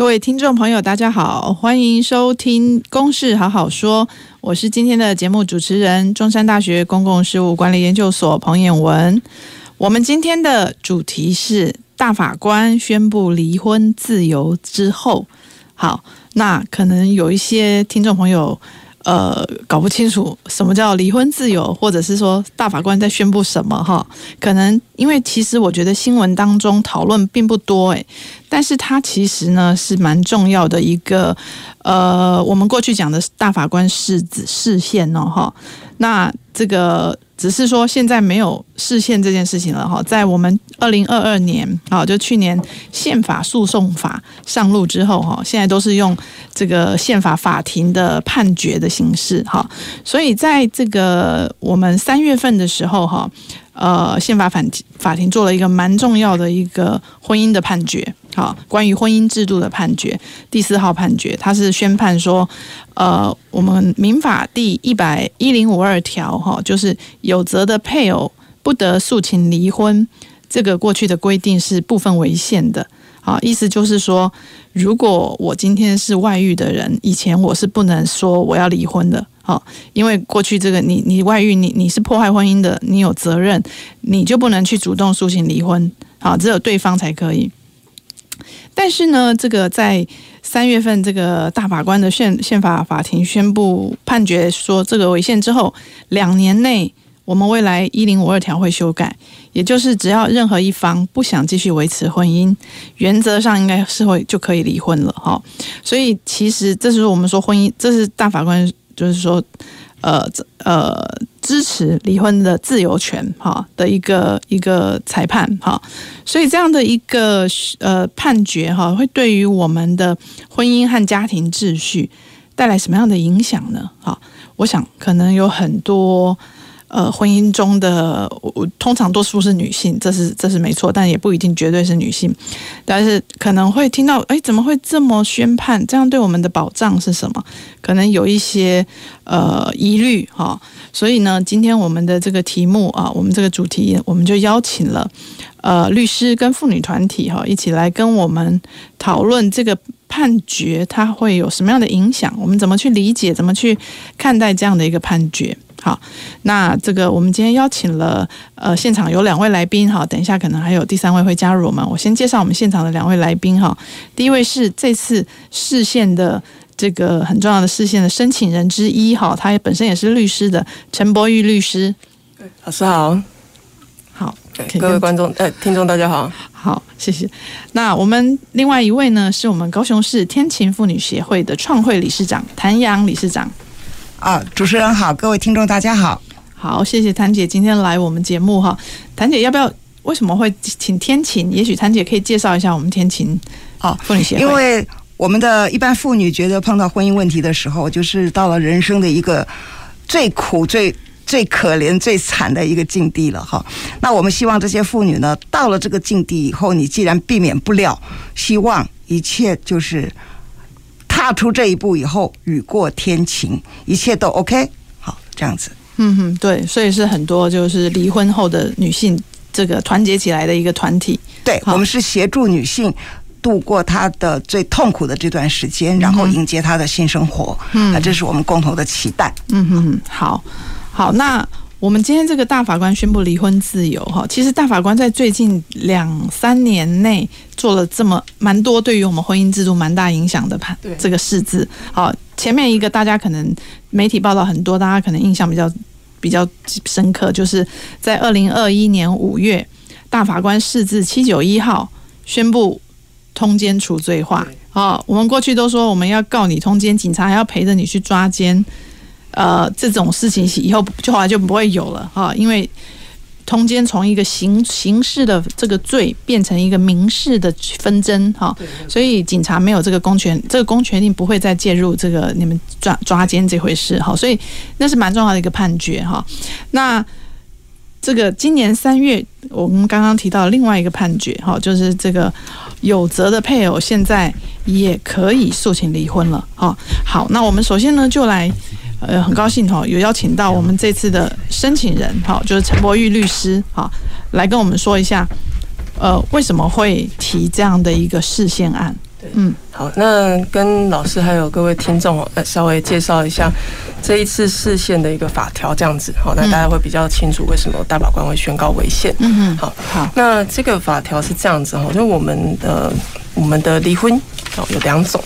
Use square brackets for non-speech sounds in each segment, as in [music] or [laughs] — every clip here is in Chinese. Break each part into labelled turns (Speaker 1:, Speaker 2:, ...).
Speaker 1: 各位听众朋友，大家好，欢迎收听《公事好好说》，我是今天的节目主持人，中山大学公共事务管理研究所彭衍文。我们今天的主题是大法官宣布离婚自由之后，好，那可能有一些听众朋友。呃，搞不清楚什么叫离婚自由，或者是说大法官在宣布什么哈？可能因为其实我觉得新闻当中讨论并不多诶，但是它其实呢是蛮重要的一个呃，我们过去讲的大法官释字释宪哦哈，那这个。只是说现在没有释宪这件事情了哈，在我们二零二二年啊，就去年宪法诉讼法上路之后哈，现在都是用这个宪法法庭的判决的形式哈，所以在这个我们三月份的时候哈。呃，宪法法法庭做了一个蛮重要的一个婚姻的判决，好，关于婚姻制度的判决，第四号判决，它是宣判说，呃，我们民法第一百一零五二条，哈，就是有责的配偶不得诉请离婚，这个过去的规定是部分违宪的，好，意思就是说，如果我今天是外遇的人，以前我是不能说我要离婚的。好，因为过去这个你你外遇，你你是破坏婚姻的，你有责任，你就不能去主动诉请离婚，好，只有对方才可以。但是呢，这个在三月份，这个大法官的宪宪法法庭宣布判决说这个违宪之后，两年内我们未来一零五二条会修改，也就是只要任何一方不想继续维持婚姻，原则上应该是会就可以离婚了哈。所以其实这是我们说婚姻，这是大法官。就是说，呃呃，支持离婚的自由权哈的一个一个裁判哈，所以这样的一个呃判决哈，会对于我们的婚姻和家庭秩序带来什么样的影响呢？哈，我想可能有很多。呃，婚姻中的我通常多数是女性，这是这是没错，但也不一定绝对是女性。但是可能会听到，哎，怎么会这么宣判？这样对我们的保障是什么？可能有一些呃疑虑哈。所以呢，今天我们的这个题目啊，我们这个主题，我们就邀请了呃律师跟妇女团体哈，一起来跟我们讨论这个判决，它会有什么样的影响？我们怎么去理解？怎么去看待这样的一个判决？好，那这个我们今天邀请了呃现场有两位来宾哈，等一下可能还有第三位会加入我们。我先介绍我们现场的两位来宾哈，第一位是这次视线的这个很重要的视线的申请人之一哈，他也本身也是律师的陈博玉律师。
Speaker 2: 老师好，
Speaker 1: 好，
Speaker 2: 各位观众呃听众大家好，
Speaker 1: 好谢谢。那我们另外一位呢，是我们高雄市天晴妇女协会的创会理事长谭阳理事长。
Speaker 3: 啊，主持人好，各位听众大家好，
Speaker 1: 好，谢谢谭姐今天来我们节目哈。谭姐要不要？为什么会请天晴？也许谭姐可以介绍一下我们天晴啊妇女协会。
Speaker 3: 因为我们的一般妇女觉得碰到婚姻问题的时候，就是到了人生的一个最苦、最最可怜、最惨的一个境地了哈。那我们希望这些妇女呢，到了这个境地以后，你既然避免不了，希望一切就是。踏出这一步以后，雨过天晴，一切都 OK。好，这样子。
Speaker 1: 嗯哼，对，所以是很多就是离婚后的女性，这个团结起来的一个团体。
Speaker 3: 对，我们是协助女性度过她的最痛苦的这段时间，然后迎接她的新生活。嗯，啊，这是我们共同的期待。
Speaker 1: 嗯哼，好，好，那。我们今天这个大法官宣布离婚自由，哈，其实大法官在最近两三年内做了这么蛮多对于我们婚姻制度蛮大影响的判这个释字。好，前面一个大家可能媒体报道很多，大家可能印象比较比较深刻，就是在二零二一年五月，大法官释字七九一号宣布通奸除罪化。好，我们过去都说我们要告你通奸，警察还要陪着你去抓奸。呃，这种事情以后就后来就不会有了哈，因为通奸从一个刑刑事的这个罪变成一个民事的纷争哈，所以警察没有这个公权，这个公权力不会再介入这个你们抓抓奸这回事哈，所以那是蛮重要的一个判决哈。那这个今年三月，我们刚刚提到另外一个判决哈，就是这个有责的配偶现在也可以诉请离婚了哈。好，那我们首先呢就来。呃，很高兴哈，有邀请到我们这次的申请人哈，就是陈柏玉律师哈，来跟我们说一下，呃，为什么会提这样的一个事件案？嗯，
Speaker 2: 好，那跟老师还有各位听众呃，稍微介绍一下这一次视线的一个法条，这样子好，那大家会比较清楚为什么大法官会宣告违宪。嗯嗯，好好，那这个法条是这样子哈，就我们的我们的离婚。哦，有两种。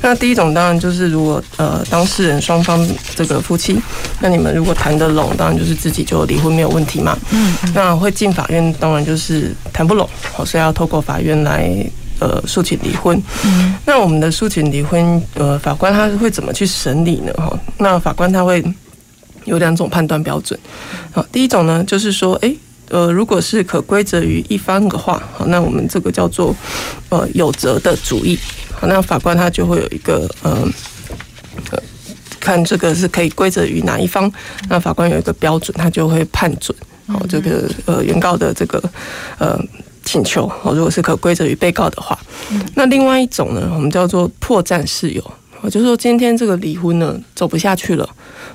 Speaker 2: 那第一种当然就是，如果呃当事人双方这个夫妻，那你们如果谈得拢，当然就是自己就离婚没有问题嘛。嗯。那会进法院，当然就是谈不拢，好，所以要透过法院来呃诉请离婚。嗯。那我们的诉请离婚，呃，法官他会怎么去审理呢？哈，那法官他会有两种判断标准。好，第一种呢，就是说，哎。呃，如果是可归责于一方的话，好，那我们这个叫做呃有责的主义，好，那法官他就会有一个呃呃，看这个是可以归责于哪一方，那法官有一个标准，他就会判准，好，这个呃原告的这个呃请求，好，如果是可归责于被告的话，那另外一种呢，我们叫做破绽事由。我就是说，今天这个离婚呢，走不下去了。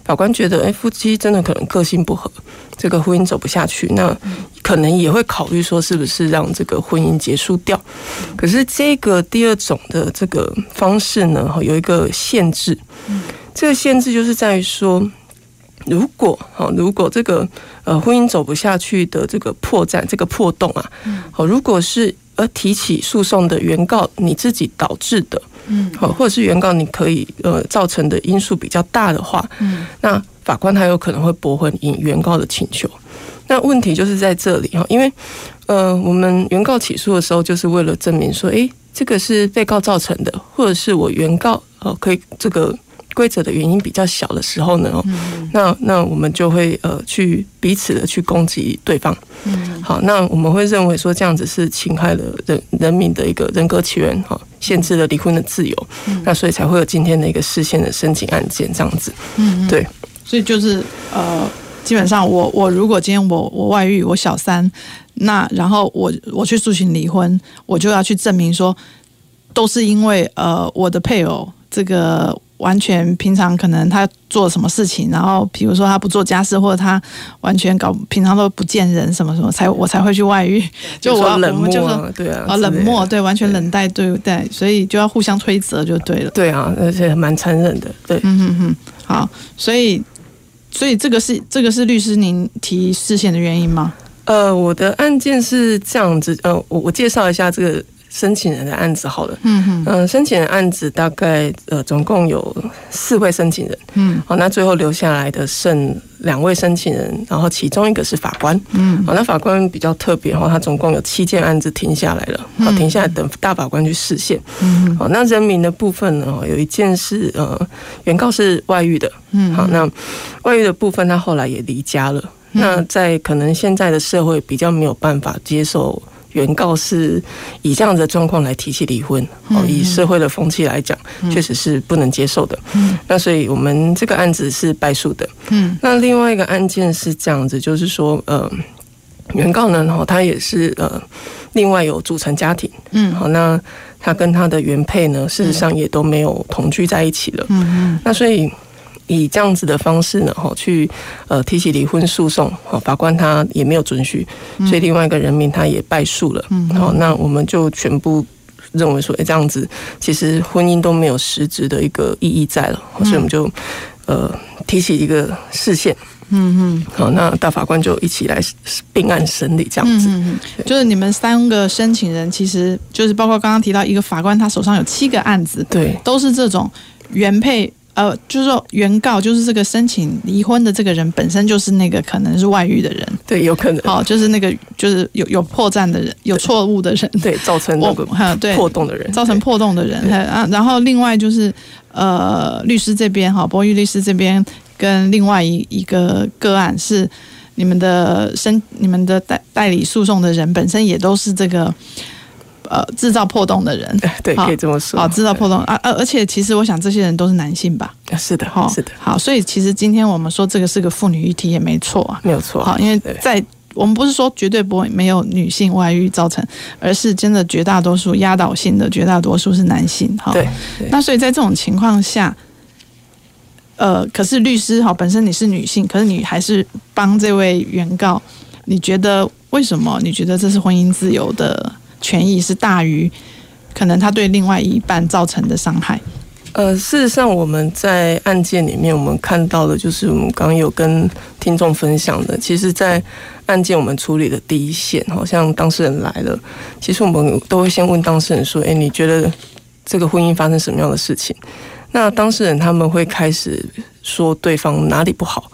Speaker 2: 法官觉得，哎、欸，夫妻真的可能个性不合，这个婚姻走不下去，那可能也会考虑说，是不是让这个婚姻结束掉。可是这个第二种的这个方式呢，有一个限制。这个限制就是在于说，如果哈，如果这个呃婚姻走不下去的这个破绽、这个破洞啊，好，如果是呃提起诉讼的原告你自己导致的。嗯，好，或者是原告你可以呃造成的因素比较大的话，嗯，那法官他有可能会驳回你原告的请求。那问题就是在这里哈，因为呃我们原告起诉的时候就是为了证明说，诶，这个是被告造成的，或者是我原告呃可以这个。规则的原因比较小的时候呢，嗯、那那我们就会呃去彼此的去攻击对方。嗯，好，那我们会认为说这样子是侵害了人人民的一个人格权源哈，限制了离婚的自由。嗯，那所以才会有今天的一个事先的申请案件这样子。嗯，对，
Speaker 1: 所以就是呃，基本上我我如果今天我我外遇我小三，那然后我我去诉请离婚，我就要去证明说都是因为呃我的配偶这个。完全平常可能他做什么事情，然后比如说他不做家事，或者他完全搞平常都不见人，什么什么才我才会去外遇。[laughs] 就我
Speaker 2: 冷漠，
Speaker 1: 就是
Speaker 2: 对啊，
Speaker 1: 啊冷漠，对，完全冷淡对不对？所以就要互相推责就对了。
Speaker 2: 对啊，而且蛮残忍的。对，
Speaker 1: 嗯嗯嗯，好，所以所以这个是这个是律师您提释宪的原因吗？
Speaker 2: 呃，我的案件是这样子，呃，我我介绍一下这个。申请人的案子好了，嗯嗯，呃，申请人案子大概呃总共有四位申请人，嗯，好，那最后留下来的剩两位申请人，然后其中一个是法官，嗯，好，那法官比较特别哈，他总共有七件案子停下来了，好，停下来等大法官去释宪，嗯，好，那人民的部分呢，有一件是呃原告是外遇的，嗯，好，那外遇的部分他后来也离家了，那在可能现在的社会比较没有办法接受。原告是以这样的状况来提起离婚，哦，以社会的风气来讲，确实是不能接受的。嗯，那所以我们这个案子是败诉的。嗯，那另外一个案件是这样子，就是说，呃，原告呢，哈，他也是呃，另外有组成家庭。嗯，好，那他跟他的原配呢，事实上也都没有同居在一起了。嗯嗯，那所以。以这样子的方式呢，哈，去呃提起离婚诉讼，法官他也没有准许，所以另外一个人民他也败诉了，嗯。好，那我们就全部认为说，哎，这样子其实婚姻都没有实质的一个意义在了，所以我们就呃提起一个视线，嗯嗯，好，那大法官就一起来并案审理这样子，
Speaker 1: 就是你们三个申请人，其实就是包括刚刚提到一个法官，他手上有七个案子，
Speaker 2: 对，
Speaker 1: 都是这种原配。呃，就是说，原告就是这个申请离婚的这个人本身就是那个可能是外遇的人，
Speaker 2: 对，有可能。
Speaker 1: 哦，就是那个就是有有破绽的人，有错误的人，
Speaker 2: 对，造成那个破洞的人，
Speaker 1: 造成破洞的人。啊，然后另外就是呃，律师这边哈，博玉律师这边跟另外一一个个案是你们的申、你们的代代理诉讼的人本身也都是这个呃制造破洞的人，[laughs]
Speaker 2: 对，可以这么说。
Speaker 1: 好，制造破洞啊，而而且其实我想这些人都是男性吧？
Speaker 2: 是的，哈，是的。
Speaker 1: 好，所以其实今天我们说这个是个妇女议题也没错啊，
Speaker 2: 没有错。
Speaker 1: 好，因为在我们不是说绝对不会没有女性外遇造成，而是真的绝大多数压倒性的绝大多数是男性。哈，
Speaker 2: 对。
Speaker 1: 那所以在这种情况下，呃，可是律师哈本身你是女性，可是你还是帮这位原告，你觉得为什么？你觉得这是婚姻自由的权益是大于可能他对另外一半造成的伤害？
Speaker 2: 呃，事实上，我们在案件里面，我们看到的，就是我们刚刚有跟听众分享的。其实，在案件我们处理的第一线，好像当事人来了，其实我们都会先问当事人说：“诶，你觉得这个婚姻发生什么样的事情？”那当事人他们会开始说对方哪里不好。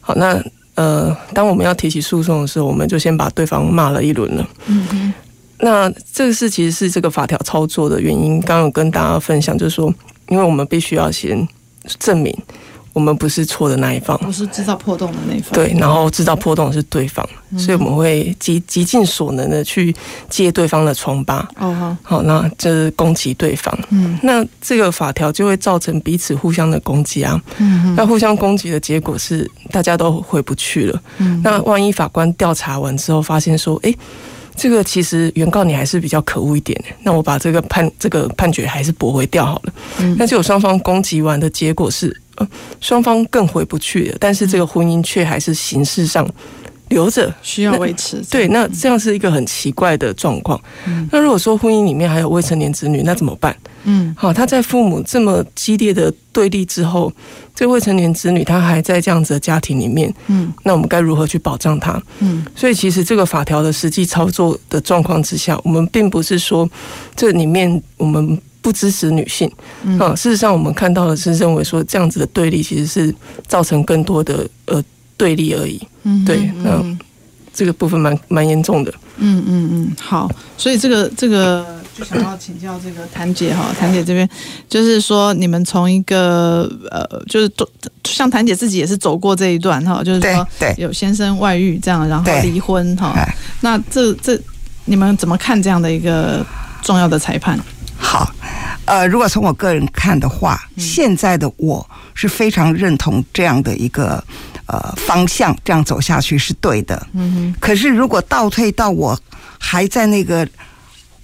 Speaker 2: 好，那呃，当我们要提起诉讼的时候，我们就先把对方骂了一轮了。嗯哼。那这个是其实是这个法条操作的原因。刚刚有跟大家分享，就是说。因为我们必须要先证明我们不是错的那一方，
Speaker 1: 不是制造破洞的那一方。
Speaker 2: 对，然后制造破洞是对方，嗯、所以我们会极极尽所能的去揭对方的疮疤。哦，好，那就是攻击对方。嗯，那这个法条就会造成彼此互相的攻击啊。嗯，那互相攻击的结果是大家都回不去了。嗯，那万一法官调查完之后发现说，哎。这个其实原告你还是比较可恶一点，那我把这个判这个判决还是驳回掉好了。嗯，那就有双方攻击完的结果是，呃，双方更回不去了，但是这个婚姻却还是形式上留着，
Speaker 1: 需要维持。
Speaker 2: 对，那这样是一个很奇怪的状况。嗯，那如果说婚姻里面还有未成年子女，那怎么办？嗯，好，他在父母这么激烈的对立之后，这未成年子女他还在这样子的家庭里面，嗯，那我们该如何去保障他？嗯，所以其实这个法条的实际操作的状况之下，我们并不是说这里面我们不支持女性，嗯，事实上我们看到的是认为说这样子的对立其实是造成更多的呃对立而已，嗯，对，嗯这个部分蛮蛮严重的，
Speaker 1: 嗯嗯嗯，好，所以这个这个。就想要请教这个谭姐哈，谭姐这边就是说，你们从一个呃，就是都像谭姐自己也是走过这一段哈，就是说有先生外遇这样，然后离婚哈。那这这你们怎么看这样的一个重要的裁判？
Speaker 3: 好，呃，如果从我个人看的话，现在的我是非常认同这样的一个呃方向，这样走下去是对的。嗯哼。可是如果倒退到我还在那个。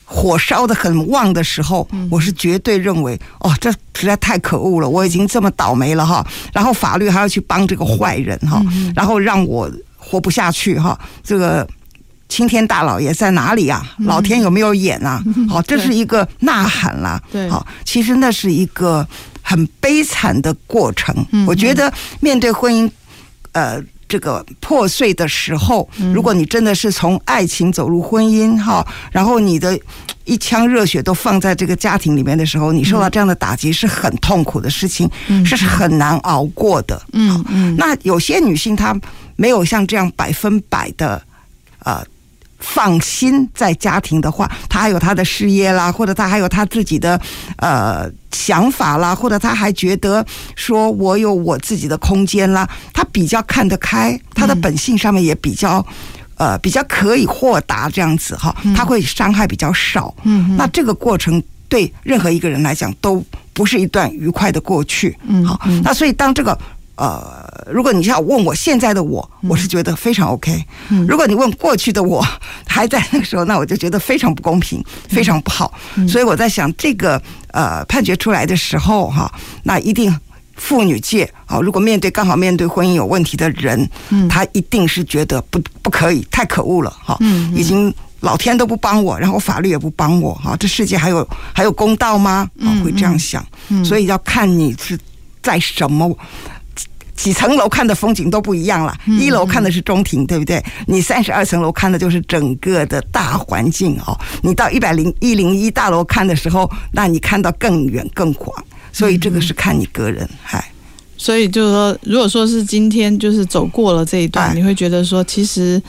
Speaker 3: 火烧的很旺的时候，我是绝对认为，哦，这实在太可恶了！我已经这么倒霉了哈，然后法律还要去帮这个坏人哈，然后让我活不下去哈。这个青天大老爷在哪里啊？老天有没有眼啊？好，这是一个呐喊啦。对，好，其实那是一个很悲惨的过程。嗯我觉得面对婚姻，呃。这个破碎的时候，如果你真的是从爱情走入婚姻哈，然后你的一腔热血都放在这个家庭里面的时候，你受到这样的打击是很痛苦的事情，这是很难熬过的。嗯嗯。那有些女性她没有像这样百分百的呃。放心，在家庭的话，他还有他的事业啦，或者他还有他自己的呃想法啦，或者他还觉得说我有我自己的空间啦，他比较看得开，他的本性上面也比较呃比较可以豁达这样子哈，他会伤害比较少。嗯，那这个过程对任何一个人来讲都不是一段愉快的过去。嗯，好，那所以当这个。呃，如果你要问我现在的我，我是觉得非常 OK。如果你问过去的我，还在那个时候，那我就觉得非常不公平，非常不好。所以我在想，这个呃判决出来的时候哈，那一定妇女界啊，如果面对刚好面对婚姻有问题的人，他一定是觉得不不可以，太可恶了哈。已经老天都不帮我，然后法律也不帮我哈，这世界还有还有公道吗？啊，会这样想。所以要看你是在什么。几层楼看的风景都不一样了，一楼看的是中庭，对不对？你三十二层楼看的就是整个的大环境哦。你到一百零一零一大楼看的时候，那你看到更远更广。所以这个是看你个人，嗨。
Speaker 1: 所以就是说，如果说是今天就是走过了这一段，你会觉得说，其实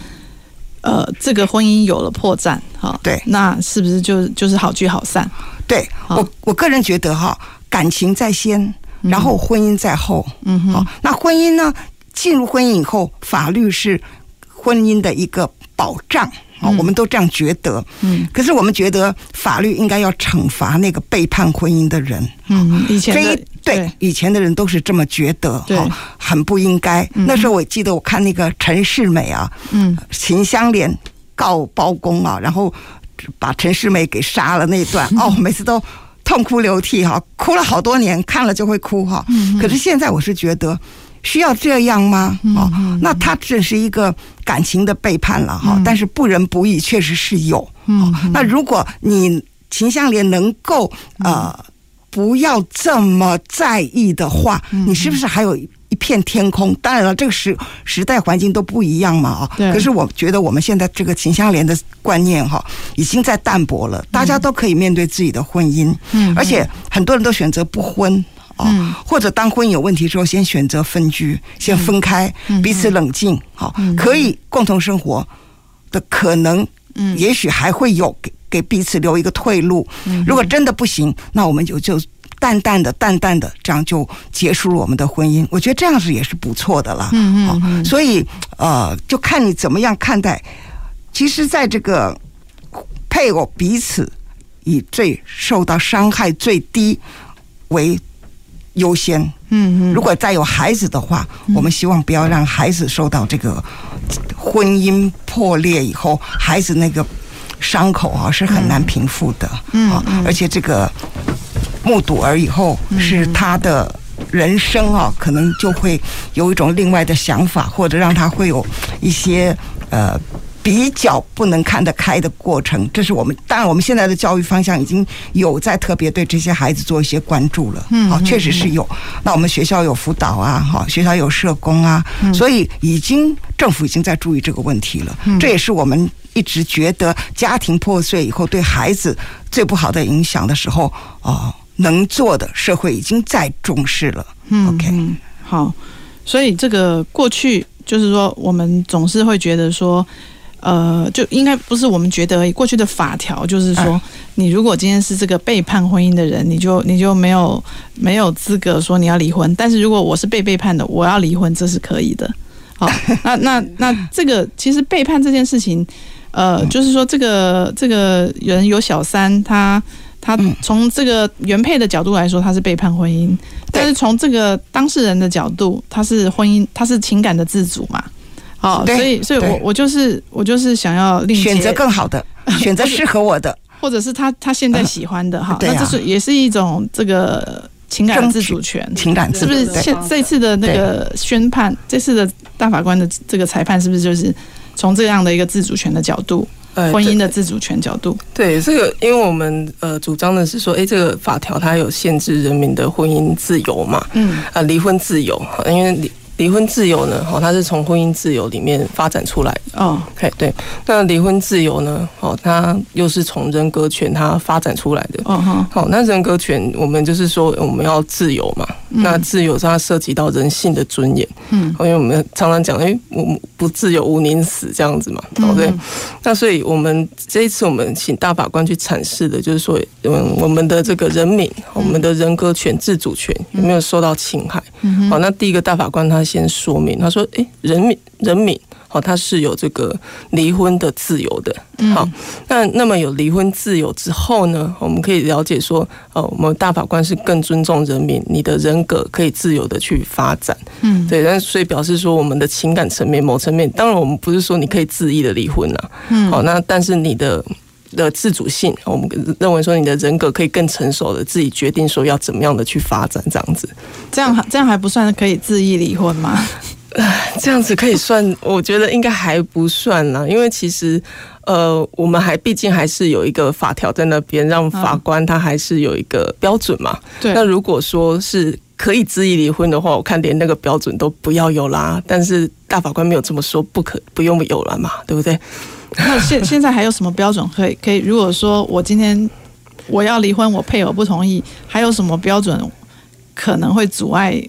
Speaker 1: 呃，这个婚姻有了破绽，哈，对，那是不是就就是好聚好散？
Speaker 3: 对我我个人觉得哈，感情在先。然后婚姻在后，嗯，好，那婚姻呢？进入婚姻以后，法律是婚姻的一个保障。啊，我们都这样觉得。嗯，可是我们觉得法律应该要惩罚那个背叛婚姻的人。
Speaker 1: 嗯，以前的
Speaker 3: 对以前的人都是这么觉得，对，很不应该。那时候我记得我看那个陈世美啊，嗯，秦香莲告包公啊，然后把陈世美给杀了那一段，[laughs] 哦，每次都痛哭流涕哈，哭了好多年，看了就会哭哈。可是现在我是觉得。需要这样吗？哦，那他只是一个感情的背叛了哈，但是不仁不义确实是有。嗯，那如果你秦香莲能够呃不要这么在意的话，你是不是还有一片天空？当然了，这个时时代环境都不一样嘛啊。对。可是我觉得我们现在这个秦香莲的观念哈，已经在淡薄了。大家都可以面对自己的婚姻，嗯，而且很多人都选择不婚。哦，或者当婚姻有问题之后，先选择分居，先分开，彼此冷静，好，可以共同生活的可能，嗯，也许还会有给给彼此留一个退路。嗯如果真的不行，那我们就就淡淡的、淡淡的这样就结束了我们的婚姻。我觉得这样子也是不错的了。嗯嗯，所以呃，就看你怎么样看待。其实，在这个配偶彼此以最受到伤害最低为。优先，嗯嗯，如果再有孩子的话，我们希望不要让孩子受到这个婚姻破裂以后，孩子那个伤口啊是很难平复的，嗯，而且这个目睹儿以后是他的人生啊，可能就会有一种另外的想法，或者让他会有一些呃。比较不能看得开的过程，这是我们当然我们现在的教育方向已经有在特别对这些孩子做一些关注了。嗯，好，确实是有。那我们学校有辅导啊，哈，学校有社工啊，所以已经政府已经在注意这个问题了。这也是我们一直觉得家庭破碎以后对孩子最不好的影响的时候，哦，能做的社会已经在重视了。嗯，OK，
Speaker 1: 好，所以这个过去就是说，我们总是会觉得说。呃，就应该不是我们觉得而已。过去的法条就是说，你如果今天是这个背叛婚姻的人，你就你就没有没有资格说你要离婚。但是如果我是被背叛的，我要离婚，这是可以的。好，[laughs] 那那那这个其实背叛这件事情，呃，就是说这个这个人有小三，他他从这个原配的角度来说，他是背叛婚姻；但是从这个当事人的角度，他是婚姻，他是情感的自主嘛。好，所以，所以我我就是我就是想要另
Speaker 3: 选择更好的，[laughs] 选择适合我的，
Speaker 1: 或者是他他现在喜欢的哈，那这是也是一种这个情感自主权，
Speaker 3: 情感自主，
Speaker 1: 是不是？现这次的那个宣判，这次的大法官的这个裁判，是不是就是从这样的一个自主权的角度，婚姻的自主权角度？
Speaker 2: 对，这个，因为我们呃主张的是说，哎，这个法条它有限制人民的婚姻自由嘛，嗯，啊，离婚自由，因为离。婚自由呢？哦，它是从婚姻自由里面发展出来的。哦，对对。那离婚自由呢？哦，它又是从人格权它发展出来的。哦好，那人格权，我们就是说我们要自由嘛。那自由它涉及到人性的尊严。嗯。因为我们常常讲，哎，我们不自由无宁死这样子嘛。对不对？那所以我们这一次我们请大法官去阐释的，就是说，嗯，我们的这个人民，我们的人格权、自主权有没有受到侵害？嗯。好，那第一个大法官他。先说明，他说：“诶，人民，人民，好，他是有这个离婚的自由的。好，那那么有离婚自由之后呢，我们可以了解说，哦，我们大法官是更尊重人民，你的人格可以自由的去发展。嗯，对，但所以表示说，我们的情感层面、某层面，当然我们不是说你可以恣意的离婚呐。嗯，好，那但是你的。”的自主性，我们认为说你的人格可以更成熟的自己决定说要怎么样的去发展，这样子，
Speaker 1: 这样这样还不算可以自意离婚吗？
Speaker 2: 这样子可以算，我觉得应该还不算啦，因为其实呃，我们还毕竟还是有一个法条在那边，让法官他还是有一个标准嘛。对，那如果说是可以自意离婚的话，我看连那个标准都不要有啦。但是大法官没有这么说，不可不用有了嘛，对不对？[laughs]
Speaker 1: 那现现在还有什么标准可以可以？如果说我今天我要离婚，我配偶不同意，还有什么标准可能会阻碍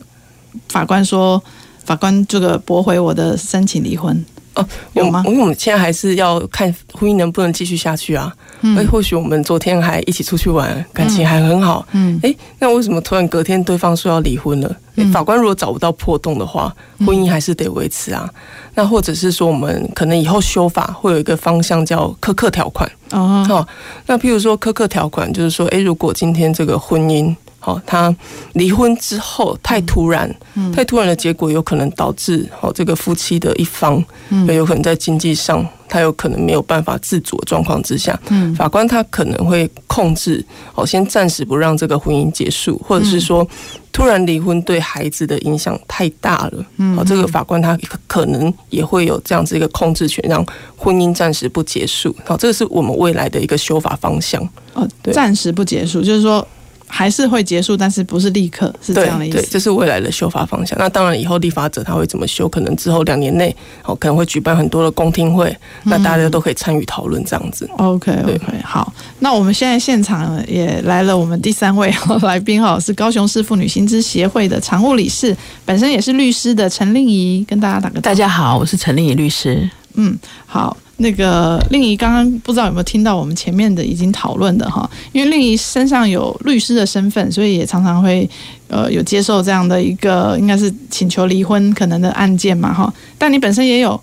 Speaker 1: 法官说法官这个驳回我的申请离婚？哦，
Speaker 2: 有吗？因为我们现在还是要看婚姻能不能继续下去啊。哎，或许我们昨天还一起出去玩，感情还很好，嗯，哎，那为什么突然隔天对方说要离婚了？法官如果找不到破洞的话，婚姻还是得维持啊。那或者是说，我们可能以后修法会有一个方向叫苛刻条款哦。好那譬如说苛刻条款，就是说，哎，如果今天这个婚姻。好，他离婚之后太突然，太突然的结果有可能导致哦这个夫妻的一方，也有可能在经济上他有可能没有办法自主的状况之下，法官他可能会控制，哦先暂时不让这个婚姻结束，或者是说突然离婚对孩子的影响太大了，好这个法官他可能也会有这样子一个控制权，让婚姻暂时不结束。好，这个是我们未来的一个修法方向。
Speaker 1: 哦，暂时不结束，就是说。还是会结束，但是不是立刻，是这样的意思。
Speaker 2: 这是未来的修法方向。那当然，以后立法者他会怎么修？可能之后两年内，哦，可能会举办很多的公听会，嗯、那大家都可以参与讨论这样子。
Speaker 1: OK，OK，okay, okay, 好。那我们现在现场也来了，我们第三位来宾哈，是高雄市妇女薪资协会的常务理事，本身也是律师的陈令仪，跟大家打个招呼。
Speaker 4: 大家好，我是陈令仪律师。
Speaker 1: 嗯，好。那个令仪刚刚不知道有没有听到我们前面的已经讨论的哈，因为令仪身上有律师的身份，所以也常常会呃有接受这样的一个应该是请求离婚可能的案件嘛哈。但你本身也有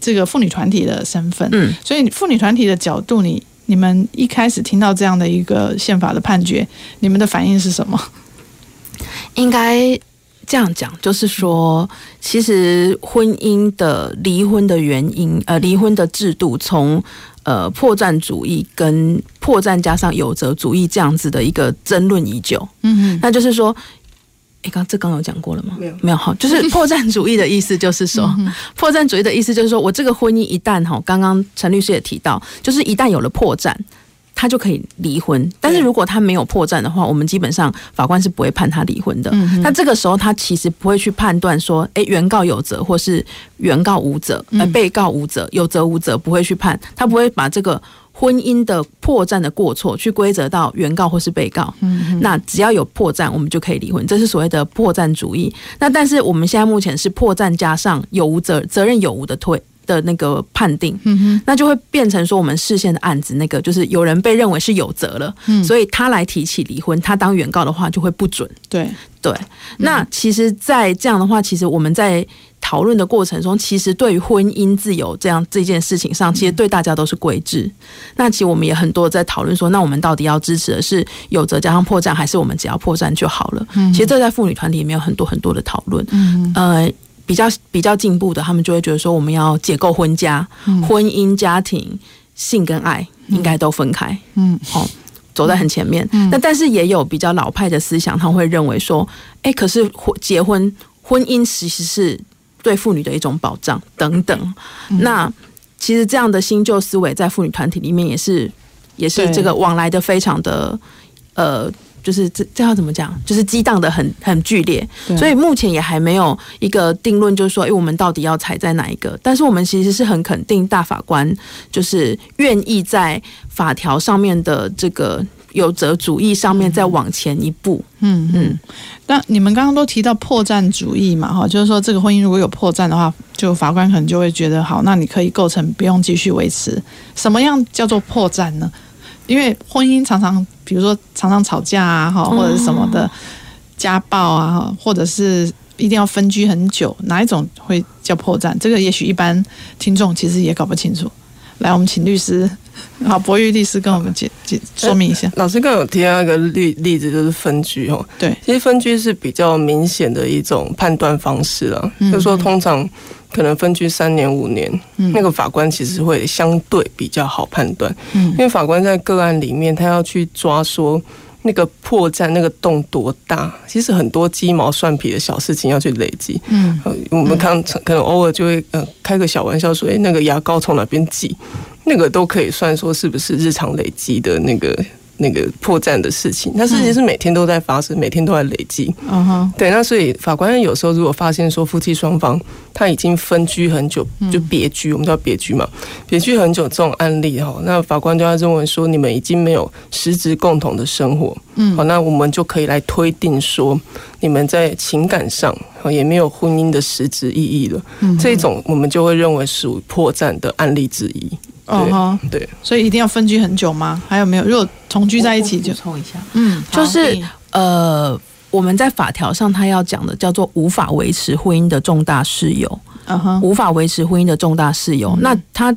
Speaker 1: 这个妇女团体的身份，嗯，所以妇女团体的角度，你你们一开始听到这样的一个宪法的判决，你们的反应是什么？
Speaker 4: 应该。这样讲就是说，其实婚姻的离婚的原因，呃，离婚的制度从呃破绽主义跟破绽加上有责主义这样子的一个争论已久。嗯哼，那就是说，哎，刚这刚有讲过了吗？没有，没有哈，就是 [laughs] 破绽主义的意思就是说，破绽主义的意思就是说我这个婚姻一旦哈，刚刚陈律师也提到，就是一旦有了破绽。他就可以离婚，但是如果他没有破绽的话，我们基本上法官是不会判他离婚的。那这个时候他其实不会去判断说，诶，原告有责或是原告无责，呃，被告无责，有责无责不会去判，他不会把这个婚姻的破绽的过错去归责到原告或是被告。那只要有破绽，我们就可以离婚，这是所谓的破绽主义。那但是我们现在目前是破绽加上有无责责任有无的推的那个判定，嗯，那就会变成说我们视线的案子，那个就是有人被认为是有责了，嗯，所以他来提起离婚，他当原告的话就会不准，
Speaker 1: 对
Speaker 4: 对。那其实，在这样的话，其实我们在讨论的过程中，其实对于婚姻自由这样这件事情上，其实对大家都是规制。那其实我们也很多在讨论说，那我们到底要支持的是有责加上破绽，还是我们只要破绽就好了？嗯，其实这在妇女团体里面有很多很多的讨论，嗯呃。比较比较进步的，他们就会觉得说，我们要解构婚家、嗯、婚姻、家庭、性跟爱应该都分开，嗯，好，走在很前面。那、嗯、但是也有比较老派的思想，他会认为说，哎、欸，可是婚结婚婚姻其实是对妇女的一种保障等等。嗯、那其实这样的新旧思维在妇女团体里面也是也是这个往来的非常的呃。就是这这要怎么讲？就是激荡的很很剧烈，所以目前也还没有一个定论，就是说，哎，我们到底要踩在哪一个？但是我们其实是很肯定大法官就是愿意在法条上面的这个有责主义上面再往前一步。嗯嗯。
Speaker 1: 那你们刚刚都提到破绽主义嘛，哈，就是说这个婚姻如果有破绽的话，就法官可能就会觉得好，那你可以构成不用继续维持。什么样叫做破绽呢？因为婚姻常常，比如说常常吵架啊，哈，或者是什么的家暴啊，或者是一定要分居很久，哪一种会叫破绽？这个也许一般听众其实也搞不清楚。来，我们请律师，好，博玉律师跟我们解解说明一下。
Speaker 2: 老师刚刚有提到一个例例子，就是分居哦。
Speaker 1: 对，
Speaker 2: 其实分居是比较明显的一种判断方式了，嗯、就是说通常。可能分居三年五年，那个法官其实会相对比较好判断，因为法官在个案里面，他要去抓说那个破绽那个洞多大，其实很多鸡毛蒜皮的小事情要去累积。嗯，我们看可能偶尔就会呃开个小玩笑说，哎，那个牙膏从哪边挤，那个都可以算说是不是日常累积的那个。那个破绽的事情，那事情是每天都在发生，每天都在累积。嗯哼，对，那所以法官有时候如果发现说夫妻双方他已经分居很久，就别居，我们叫别居嘛，别居很久这种案例哈，那法官就要认为说你们已经没有实质共同的生活，嗯，好，那我们就可以来推定说你们在情感上也没有婚姻的实质意义了。嗯，这种我们就会认为属于破绽的案例之一。
Speaker 1: 哦
Speaker 2: 对，
Speaker 1: 所以一定要分居很久吗？还有没有？如果同居在一起就？
Speaker 4: 补充一下，
Speaker 1: 嗯，
Speaker 4: 就是呃，我们在法条上他要讲的叫做无法维持婚姻的重大事由，
Speaker 1: 嗯哼，
Speaker 4: 无法维持婚姻的重大事由，那他。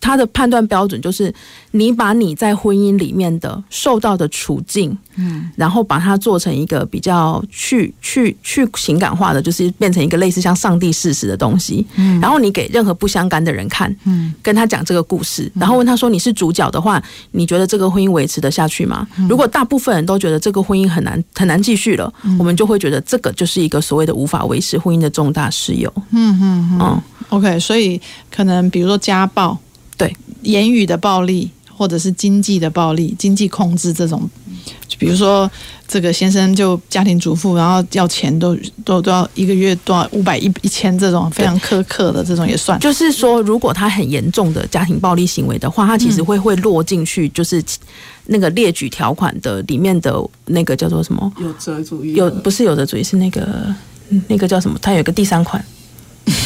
Speaker 4: 他的判断标准就是，你把你在婚姻里面的受到的处境，嗯，然后把它做成一个比较去去去情感化的，就是变成一个类似像上帝事实的东西，嗯，然后你给任何不相干的人看，嗯，跟他讲这个故事，然后问他说，你是主角的话，你觉得这个婚姻维持得下去吗？如果大部分人都觉得这个婚姻很难很难继续了，我们就会觉得这个就是一个所谓的无法维持婚姻的重大事由，
Speaker 1: 嗯嗯。嗯，OK，所以可能比如说家暴。对，言语的暴力，或者是经济的暴力、经济控制这种，就比如说这个先生就家庭主妇，然后要钱都都都要一个月多少五百一一千这种非常苛刻的这种也算。
Speaker 4: 就是说，如果他很严重的家庭暴力行为的话，他其实会会落进去，就是那个列举条款的里面的那个叫做什么？
Speaker 2: 有责主义？
Speaker 4: 有不是有责主义，是那个那个叫什么？它有一个第三款。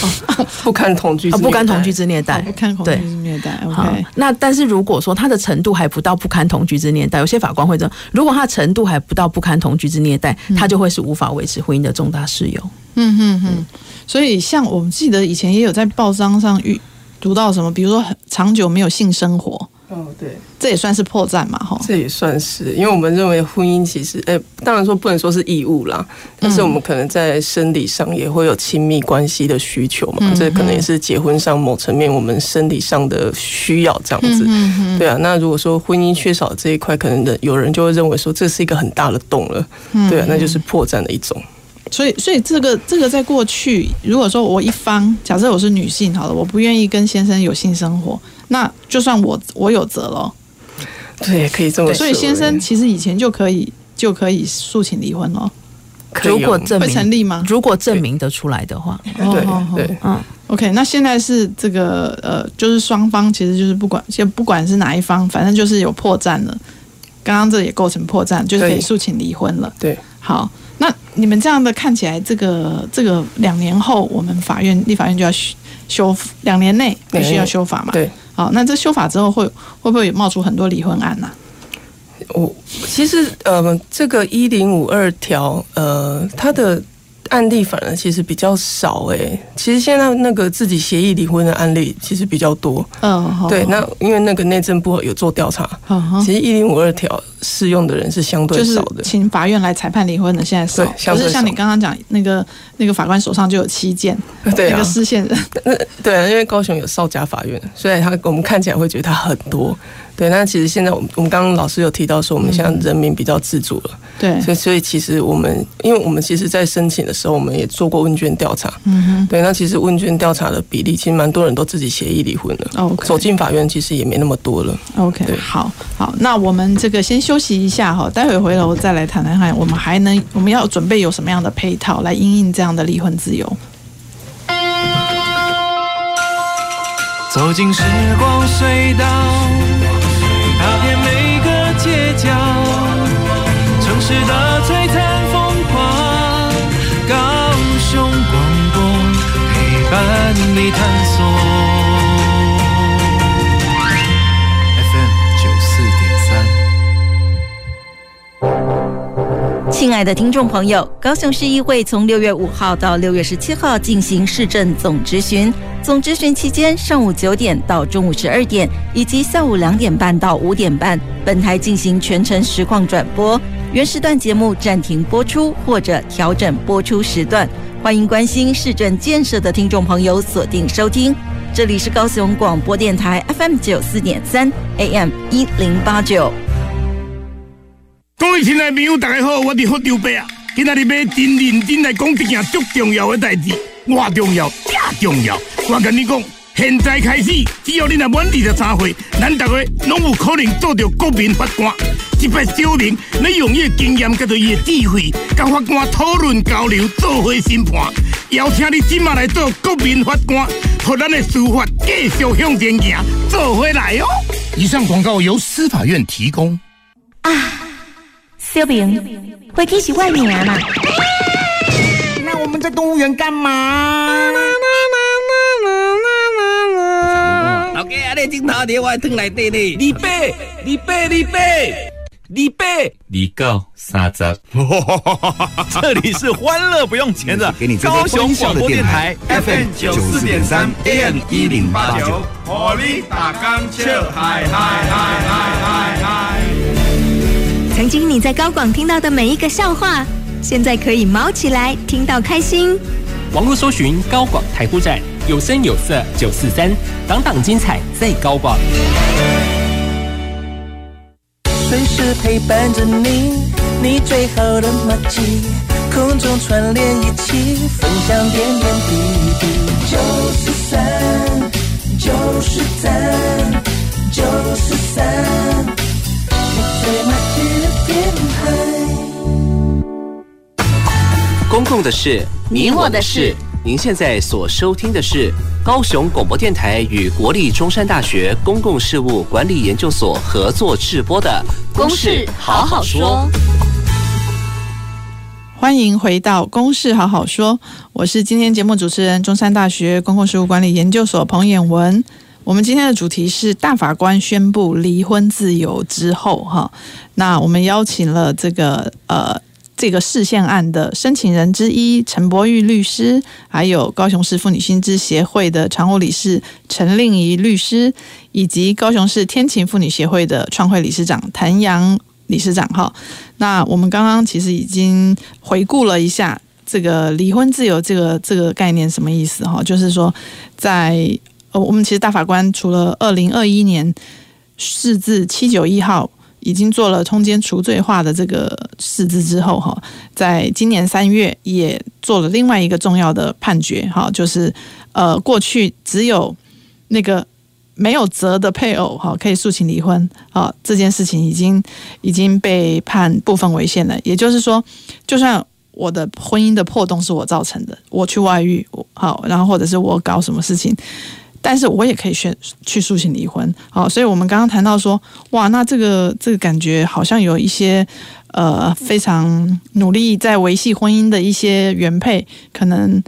Speaker 2: 哦、[laughs] 不堪同居，
Speaker 4: 不堪同居之虐待，
Speaker 1: 不堪同居之虐待。
Speaker 4: OK，那但是如果说他的程度还不到不堪同居之虐待，有些法官会说，如果他程度还不到不堪同居之虐待，他就会是无法维持婚姻的重大事由。
Speaker 1: 嗯哼哼。所以像我们记得以前也有在报章上遇读到什么，比如说长久没有性生活。
Speaker 2: 哦，对，
Speaker 1: 这也算是破绽嘛，哈。
Speaker 2: 这也算是，因为我们认为婚姻其实，哎，当然说不能说是义务啦，但是我们可能在生理上也会有亲密关系的需求嘛，嗯、这可能也是结婚上某层面我们生理上的需要这样子。嗯嗯对啊，那如果说婚姻缺少这一块，可能的有人就会认为说这是一个很大的洞了，对啊，那就是破绽的一种。
Speaker 1: 所以，所以这个这个在过去，如果说我一方假设我是女性，好了，我不愿意跟先生有性生活。那就算我我有责了，
Speaker 2: 对，可以这么说。
Speaker 1: 所以先生其实以前就可以就可以诉请离婚了。
Speaker 4: 如果证明
Speaker 1: 会成立吗？
Speaker 4: 如果证明得出来的话，
Speaker 2: 对对，
Speaker 1: 嗯，OK。那现在是这个呃，就是双方其实就是不管先不管是哪一方，反正就是有破绽了。刚刚这也构成破绽，就是可以诉请离婚了。
Speaker 2: 对，
Speaker 1: 好，那你们这样的看起来，这个这个两年后，我们法院立法院就要修两年内必须要修法嘛？
Speaker 2: 对。
Speaker 1: 好，那这修法之后会会不会也冒出很多离婚案呢、
Speaker 2: 我其实呃，这个一零五二条呃，它的。案例反而其实比较少哎、欸，其实现在那个自己协议离婚的案例其实比较多。嗯，好。对，那因为那个内政部有做调查，其实一零五二条适用的人是相对少的。
Speaker 1: 请法院来裁判离婚的现在少，可是像你刚刚讲那个那个法官手上就有七件，对啊，那个释宪人。[laughs]
Speaker 2: 那对啊，因为高雄有少家法院，所以他我们看起来会觉得他很多。对，那其实现在我们我们刚刚老师有提到说，我们现在人民比较自主了，
Speaker 1: 对，
Speaker 2: 所以所以其实我们，因为我们其实，在申请的时候，我们也做过问卷调查，嗯哼，对，那其实问卷调查的比例，其实蛮多人都自己协议离婚了，OK，走进法院其实也没那么多了
Speaker 1: ，OK，对，好，好，那我们这个先休息一下哈，待会回头再来谈谈看，我们还能我们要准备有什么样的配套来应应这样的离婚自由。
Speaker 5: 走进时光隧道。城市的璀璨风光，高雄广播陪伴你探索。FM 九四点三。
Speaker 6: 亲爱的听众朋友，高雄市议会从六月五号到六月十七号进行市政总质询。总质询期间，上午九点到中午十二点，以及下午两点半到五点半，本台进行全程实况转播。原时段节目暂停播出或者调整播出时段。欢迎关心市政建设的听众朋友锁定收听。这里是高雄广播电台 FM 九四点三 AM 一零八九。
Speaker 7: 各位亲爱的朋友，大家好，我是福州伯啊，今仔日要真认真来讲一件足重要的代志。我重要，正重要！我跟你讲，现在开始，只要你若满二十三岁，咱大家拢有可能做到国民法官。这摆小明，你用伊的经验甲着伊的智慧，甲法官讨论交流，做伙审判。邀请你今麦来做国民法官，让咱的司法继续向前行，做回来哦！以上广告由司法院提供。
Speaker 6: 啊，小明，回去是外面嘛。
Speaker 8: 我们在动物园干嘛？
Speaker 9: 老哥啊，啊，你真头的我汤内底呢？二八，二八，二八，二八，二九三十。
Speaker 10: 这里是欢乐不用钱的高雄广播电台 FM 九四点三 AM 一零八九，火力打钢球，嗨嗨嗨嗨嗨嗨！
Speaker 11: 曾经你在高广听到的每一个笑话，现在可以毛起来，听到开心。
Speaker 12: 网络搜寻高广台呼站，有声有色九四三，档档精彩在高广。
Speaker 13: 随时陪伴着你，你最好的默契，空中串联一起，分享点点滴滴。九四三，九四三，九四三。
Speaker 14: 公共的事，你我的事。您现在所收听的是高雄广播电台与国立中山大学公共事务管理研究所合作制播的《公事好好说》。
Speaker 1: 欢迎回到《公事好好说》，我是今天节目主持人，中山大学公共事务管理研究所彭衍文。我们今天的主题是大法官宣布离婚自由之后，哈，那我们邀请了这个呃这个释宪案的申请人之一陈柏玉律师，还有高雄市妇女新知协会的常务理事陈令仪律师，以及高雄市天晴妇女协会的创会理事长谭阳理事长，哈。那我们刚刚其实已经回顾了一下这个离婚自由这个这个概念什么意思，哈，就是说在。呃，我们其实大法官除了二零二一年释字七九一号已经做了通奸除罪化的这个释字之后，哈，在今年三月也做了另外一个重要的判决，哈，就是呃，过去只有那个没有责的配偶，哈，可以诉请离婚，啊，这件事情已经已经被判部分违宪了。也就是说，就算我的婚姻的破洞是我造成的，我去外遇，好，然后或者是我搞什么事情。但是我也可以选去诉请离婚，好，所以我们刚刚谈到说，哇，那这个这个感觉好像有一些呃非常努力在维系婚姻的一些原配，可能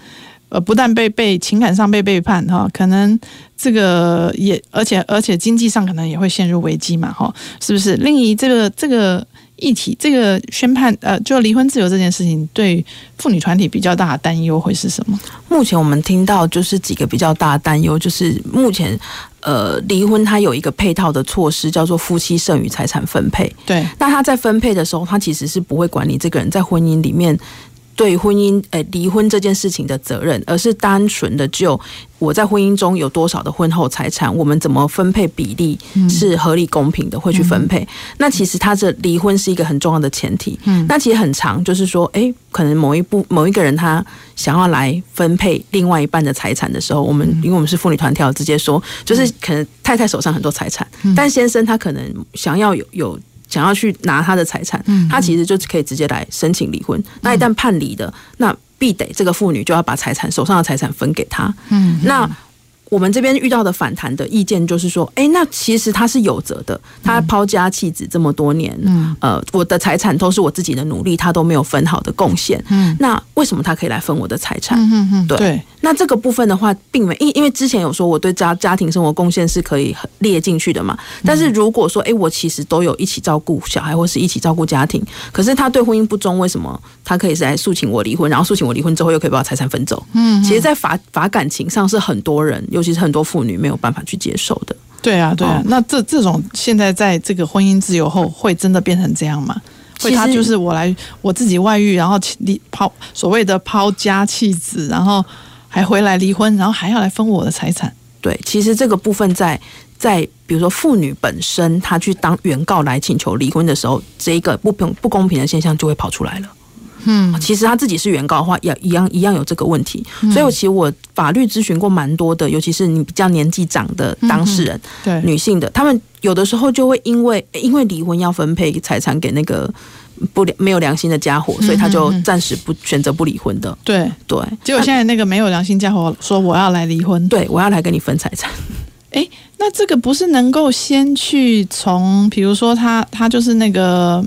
Speaker 1: 呃不但被被情感上被背叛哈，可能这个也而且而且经济上可能也会陷入危机嘛，哈，是不是？另一这个这个。议题这个宣判，呃，就离婚自由这件事情，对妇女团体比较大的担忧会是什么？
Speaker 4: 目前我们听到就是几个比较大的担忧，就是目前呃离婚它有一个配套的措施，叫做夫妻剩余财产分配。
Speaker 1: 对，
Speaker 4: 那他在分配的时候，他其实是不会管你这个人在婚姻里面。对婚姻，诶，离婚这件事情的责任，而是单纯的就我在婚姻中有多少的婚后财产，我们怎么分配比例是合理公平的，会去分配。嗯、那其实他这离婚是一个很重要的前提。嗯，那其实很长，就是说，诶，可能某一部某一个人他想要来分配另外一半的财产的时候，我们因为我们是妇女团体，直接说，就是可能太太手上很多财产，但先生他可能想要有有。想要去拿他的财产，他其实就可以直接来申请离婚。那一旦判离的，那必得这个妇女就要把财产手上的财产分给他。嗯，那。我们这边遇到的反弹的意见就是说，哎，那其实他是有责的，他抛家弃子这么多年，嗯，呃，我的财产都是我自己的努力，他都没有分好的贡献，嗯，那为什么他可以来分我的财产？嗯嗯，对，对，那这个部分的话，并没因因为之前有说我对家家庭生活贡献是可以列进去的嘛，但是如果说，哎，我其实都有一起照顾小孩或是一起照顾家庭，可是他对婚姻不忠，为什么他可以是来诉请我离婚，然后诉请我离婚之后又可以把我财产分走？嗯，其实，在法法感情上是很多人有。其实很多妇女没有办法去接受的。
Speaker 1: 对啊，对啊。哦、那这这种现在在这个婚姻自由后，会真的变成这样吗？会他就是我来我自己外遇，然后离抛所谓的抛家弃子，然后还回来离婚，然后还要来分我的财产？
Speaker 4: 对，其实这个部分在在比如说妇女本身，她去当原告来请求离婚的时候，这一个不平不公平的现象就会跑出来了。嗯，其实他自己是原告的话，也一样一样有这个问题。所以，我其实我法律咨询过蛮多的，尤其是你比较年纪长的当事人，对女性的，他们有的时候就会因为因为离婚要分配财产给那个不良没有良心的家伙，所以他就暂时不选择不离婚的。对对，
Speaker 1: 结果现在那个没有良心家伙说我要来离婚，
Speaker 4: 对我要来跟你分财产。
Speaker 1: 哎，那这个不是能够先去从，比如说他他就是那个。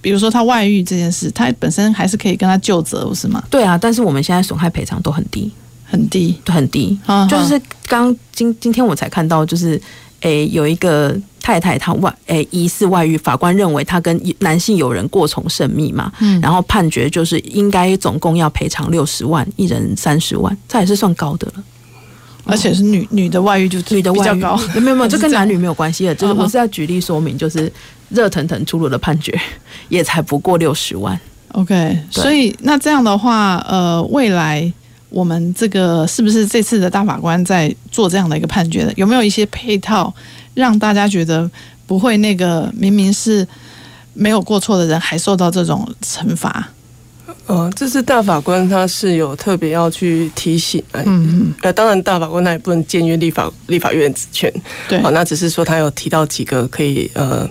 Speaker 1: 比如说他外遇这件事，他本身还是可以跟他就责，不是吗？
Speaker 4: 对啊，但是我们现在损害赔偿都很低，
Speaker 1: 很低，
Speaker 4: 很低。啊，就是刚今今天我才看到，就是诶、诶有一个太太她外诶疑似外遇，法官认为她跟男性友人过从甚密嘛，嗯，然后判决就是应该总共要赔偿六十万，一人三十万，这也是算高的了。
Speaker 1: 而且是女女的外遇就女的外遇高，
Speaker 4: 没有没有，[laughs] 这跟男女没有关系的，就是我是要举例说明，就是热腾腾出炉的判决也才不过六十万。
Speaker 1: OK，所以那这样的话，呃，未来我们这个是不是这次的大法官在做这样的一个判决的？有没有一些配套让大家觉得不会那个明明是没有过错的人还受到这种惩罚？
Speaker 2: 呃，这次大法官他是有特别要去提醒，嗯嗯，呃，当然大法官他也不能僭越立法立法院职权，对，好，那只是说他有提到几个可以呃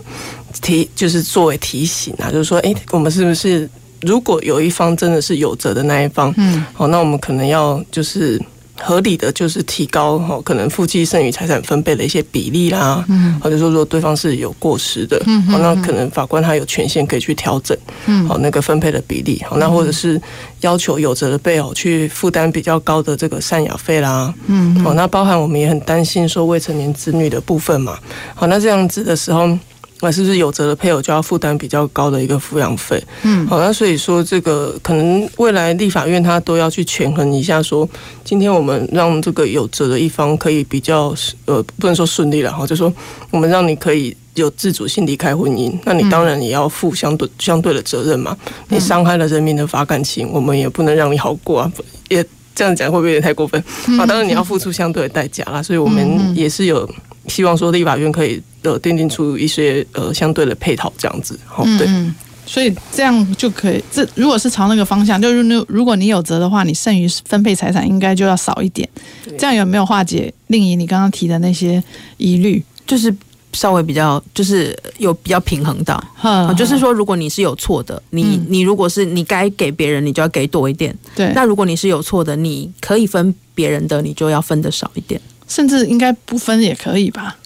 Speaker 2: 提，就是作为提醒啊，就是说，哎，我们是不是如果有一方真的是有责的那一方，嗯，好，那我们可能要就是。合理的就是提高哈，可能夫妻剩余财产分配的一些比例啦，嗯，或者说如果对方是有过失的，嗯，好，那可能法官他有权限可以去调整，嗯，好，那个分配的比例，好，那或者是要求有责的配偶去负担比较高的这个赡养费啦，嗯，好，那包含我们也很担心说未成年子女的部分嘛，好，那这样子的时候。那是不是有责的配偶就要负担比较高的一个抚养费？嗯，好，那所以说这个可能未来立法院他都要去权衡一下，说今天我们让这个有责的一方可以比较呃，不能说顺利了哈，就说我们让你可以有自主性离开婚姻，那你当然也要负相对相对的责任嘛。你伤害了人民的法感情，我们也不能让你好过啊。也这样讲会不会有点太过分？啊，当然你要付出相对的代价啦。所以我们也是有。希望说立法院可以呃奠定出一些呃相对的配套这样子，好，对，
Speaker 1: 嗯，所以这样就可以。这如果是朝那个方向，就是如如果你有责的话，你剩余分配财产应该就要少一点。这样有没有化解令仪你刚刚提的那些疑虑？
Speaker 4: 就是稍微比较，就是有比较平衡到，嗯，就是说如果你是有错的，你你如果是你该给别人，你就要给多一点。对，那如果你是有错的，你可以分别人的，你就要分的少一点。
Speaker 1: 甚至应该不分也可以吧。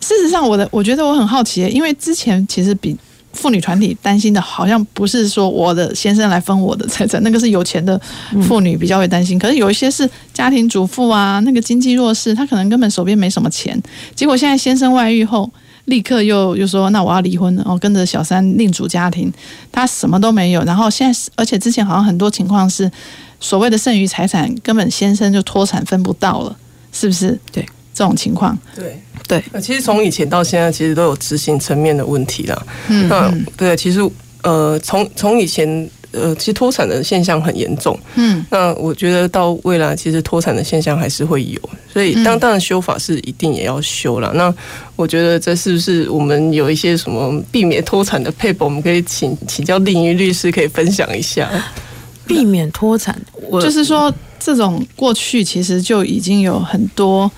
Speaker 1: 事实上，我的我觉得我很好奇，因为之前其实比妇女团体担心的，好像不是说我的先生来分我的财产，那个是有钱的妇女比较会担心。可是有一些是家庭主妇啊，那个经济弱势，她可能根本手边没什么钱。结果现在先生外遇后，立刻又又说那我要离婚，然后跟着小三另组家庭，她什么都没有。然后现在，而且之前好像很多情况是所谓的剩余财产，根本先生就脱产分不到了。是不是？对这种情况，
Speaker 2: 对对。那其实从以前到现在，其实都有执行层面的问题啦。嗯，那，对，其实呃，从从以前呃，其实脱产的现象很严重。嗯，那我觉得到未来，其实脱产的现象还是会有。所以当当然修法是一定也要修了。那我觉得这是不是我们有一些什么避免脱产的配方，我们可以请请教另一律师可以分享一下。
Speaker 4: 避免脱产，
Speaker 1: 我就是说。这种过去其实就已经有很多，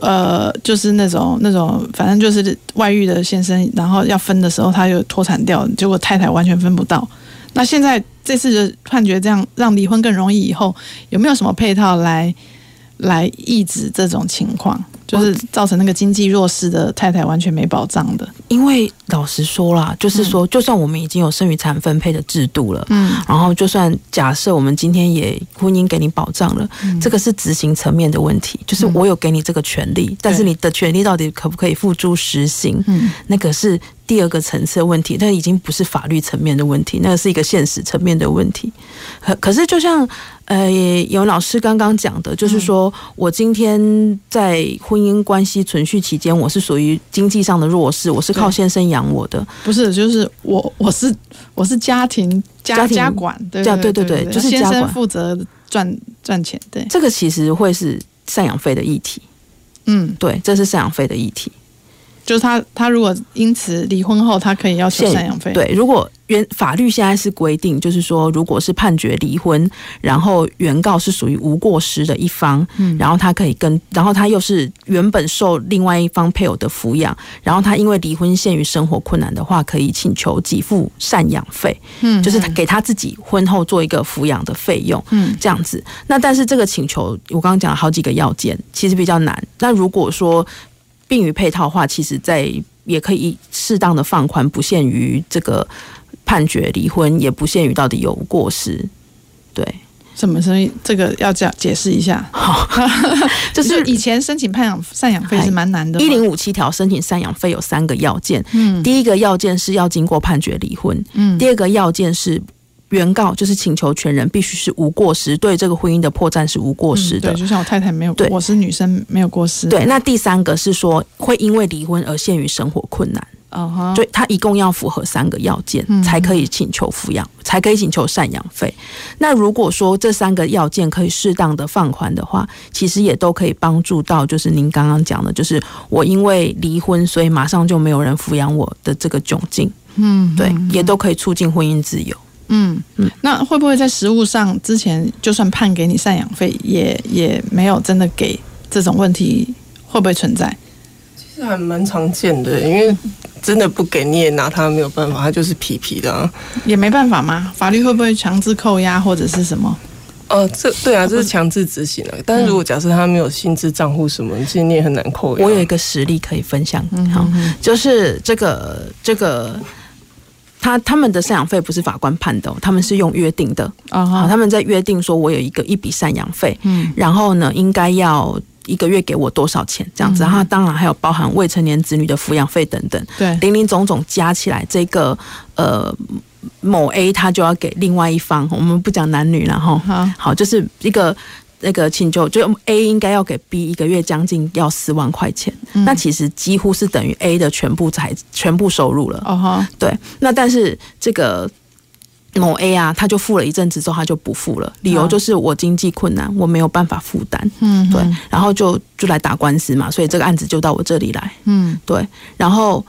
Speaker 1: 呃，就是那种那种，反正就是外遇的先生，然后要分的时候他就脱产掉，结果太太完全分不到。那现在这次的判决这样让离婚更容易，以后有没有什么配套来来抑制这种情况？就是造成那个经济弱势的太太完全没保障的，
Speaker 4: 因为老实说啦，就是说，就算我们已经有剩余财产分配的制度了，嗯，然后就算假设我们今天也婚姻给你保障了，嗯，这个是执行层面的问题，就是我有给你这个权利，但是你的权利到底可不可以付诸实行，嗯，那个是第二个层次的问题，它已经不是法律层面的问题，那个是一个现实层面的问题。可可是就像。呃，有老师刚刚讲的，就是说我今天在婚姻关系存续期间，我是属于经济上的弱势，我是靠先生养我的，
Speaker 1: 不是，就是我我是我是家庭家家管，对对对对，就是先生负责赚赚钱，对，
Speaker 4: 这个其实会是赡养费的议题，嗯，对，这是赡养费的议题。
Speaker 1: 就是他，他如果因此离婚后，他可以要求赡养费。
Speaker 4: 对，如果原法律现在是规定，就是说，如果是判决离婚，然后原告是属于无过失的一方，嗯，然后他可以跟，然后他又是原本受另外一方配偶的抚养，然后他因为离婚限于生活困难的话，可以请求给付赡养费，嗯，就是给他自己婚后做一个抚养的费用，嗯，这样子。那但是这个请求，我刚刚讲了好几个要件，其实比较难。那如果说并于配套化，其实在也可以适当的放宽，不限于这个判决离婚，也不限于到底有过失。对，
Speaker 1: 什么声音？这个要讲解释一下。
Speaker 4: 好 [laughs] [laughs]
Speaker 1: 就是以前申请赡养赡养费是蛮难的。
Speaker 4: 一零五七条申请赡养费有三个要件，嗯，第一个要件是要经过判决离婚，嗯，第二个要件是原告就是请求权人必须是无过失，对这个婚姻的破绽是无过失的。
Speaker 1: 对，就像我太太没有，对，我是女生没有过失。
Speaker 4: 对，那第三个是说会因为离婚而陷于生活困难。哦哈，所以他一共要符合三个要件，才可以请求抚养，才可以请求赡养费。那如果说这三个要件可以适当的放宽的话，其实也都可以帮助到，就是您刚刚讲的，就是我因为离婚，所以马上就没有人抚养我的这个窘境。嗯，对，也都可以促进婚姻自由。
Speaker 1: 嗯嗯，那会不会在实物上，之前就算判给你赡养费，也也没有真的给这种问题，会不会存在？
Speaker 2: 其实还蛮常见的，因为。真的不给你也拿他没有办法，他就是皮皮的，啊，
Speaker 1: 也没办法吗？法律会不会强制扣押或者是什么？
Speaker 2: 哦，这对啊，这是强制执行的。但是如果假设他没有薪资账户什么，其实你也很难扣押。
Speaker 4: 我有一个实例可以分享，好，就是这个这个他他们的赡养费不是法官判的，他们是用约定的。啊，好，他们在约定说，我有一个一笔赡养费，嗯，然后呢，应该要。一个月给我多少钱这样子，然后当然还有包含未成年子女的抚养费等等，对，零零总总加起来，这个呃某 A 他就要给另外一方，我们不讲男女了哈，好，好，就是一个那个请求，就 A 应该要给 B 一个月将近要四万块钱，嗯、那其实几乎是等于 A 的全部财全部收入了，哦哈，对，那但是这个。某 A 啊，他就付了一阵子之后，他就不付了，理由就是我经济困难，我没有办法负担。嗯，对，然后就就来打官司嘛，所以这个案子就到我这里来。嗯，对，然后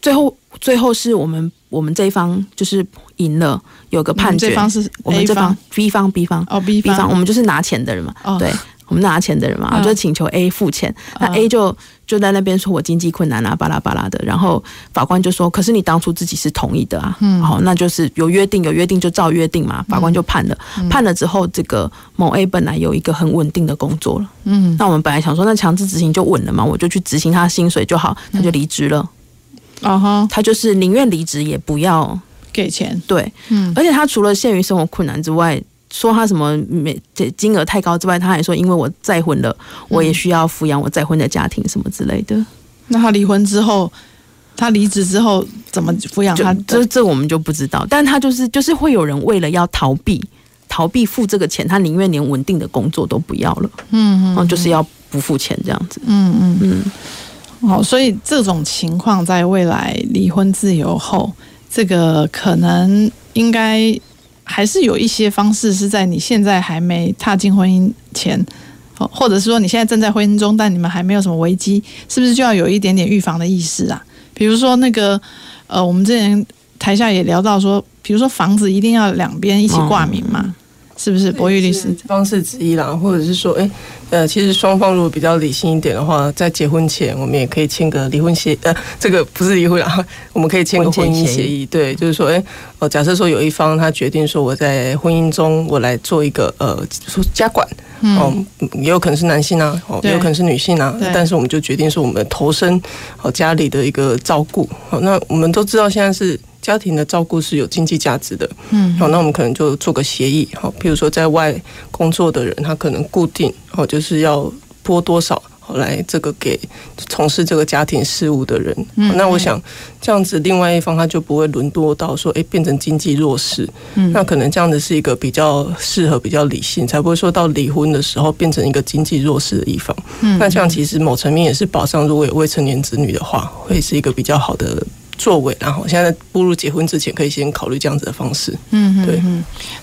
Speaker 4: 最后最后是我们我们这一方就是赢了，有个判决。
Speaker 1: 这方是
Speaker 4: 我们这方 B 方 B 方哦 B 方，我们就是拿钱的人嘛。哦，对。我们拿钱的人嘛，就请求 A 付钱，那 A 就就在那边说我经济困难啊，巴拉巴拉的。然后法官就说，可是你当初自己是同意的啊，嗯，好，那就是有约定，有约定就照约定嘛。法官就判了，判了之后，这个某 A 本来有一个很稳定的工作了，嗯，那我们本来想说，那强制执行就稳了嘛，我就去执行他的薪水就好，他就离职了，啊哈，他就是宁愿离职也不要
Speaker 1: 给钱，
Speaker 4: 对，嗯，而且他除了限于生活困难之外。说他什么没这金额太高之外，他还说因为我再婚了，我也需要抚养我再婚的家庭什么之类的。
Speaker 1: 那他离婚之后，他离职之后怎么抚养他？
Speaker 4: 这这我们就不知道。但他就是就是会有人为了要逃避逃避付这个钱，他宁愿连稳定的工作都不要了。嗯嗯，就是要不付钱这样子。嗯嗯
Speaker 1: 嗯。好，所以这种情况在未来离婚自由后，这个可能应该。还是有一些方式是在你现在还没踏进婚姻前，或者是说你现在正在婚姻中，但你们还没有什么危机，是不是就要有一点点预防的意识啊？比如说那个，呃，我们之前台下也聊到说，比如说房子一定要两边一起挂名嘛。嗯是不是博玉律师
Speaker 2: 方式之一啦，或者是说，哎、欸，呃，其实双方如果比较理性一点的话，在结婚前我们也可以签个离婚协，呃，这个不是离婚啊，[laughs] 我们可以签个婚姻协议。对，就是说，哎、欸，哦，假设说有一方他决定说我在婚姻中我来做一个呃说家管，哦，也有可能是男性啊，哦，也有可能是女性啊，但是我们就决定说我们投身哦家里的一个照顾。好，那我们都知道现在是。家庭的照顾是有经济价值的，嗯，好，那我们可能就做个协议，好，比如说在外工作的人，他可能固定，哦，就是要拨多少来这个给从事这个家庭事务的人，嗯，那我想这样子，另外一方他就不会沦落到说，哎，变成经济弱势，嗯，那可能这样子是一个比较适合、比较理性，才不会说到离婚的时候变成一个经济弱势的一方，嗯，那这样其实某层面也是保障，如果有未成年子女的话，会是一个比较好的。作为，然后现在步入结婚之前，可以先考虑这样子的方式。嗯，对。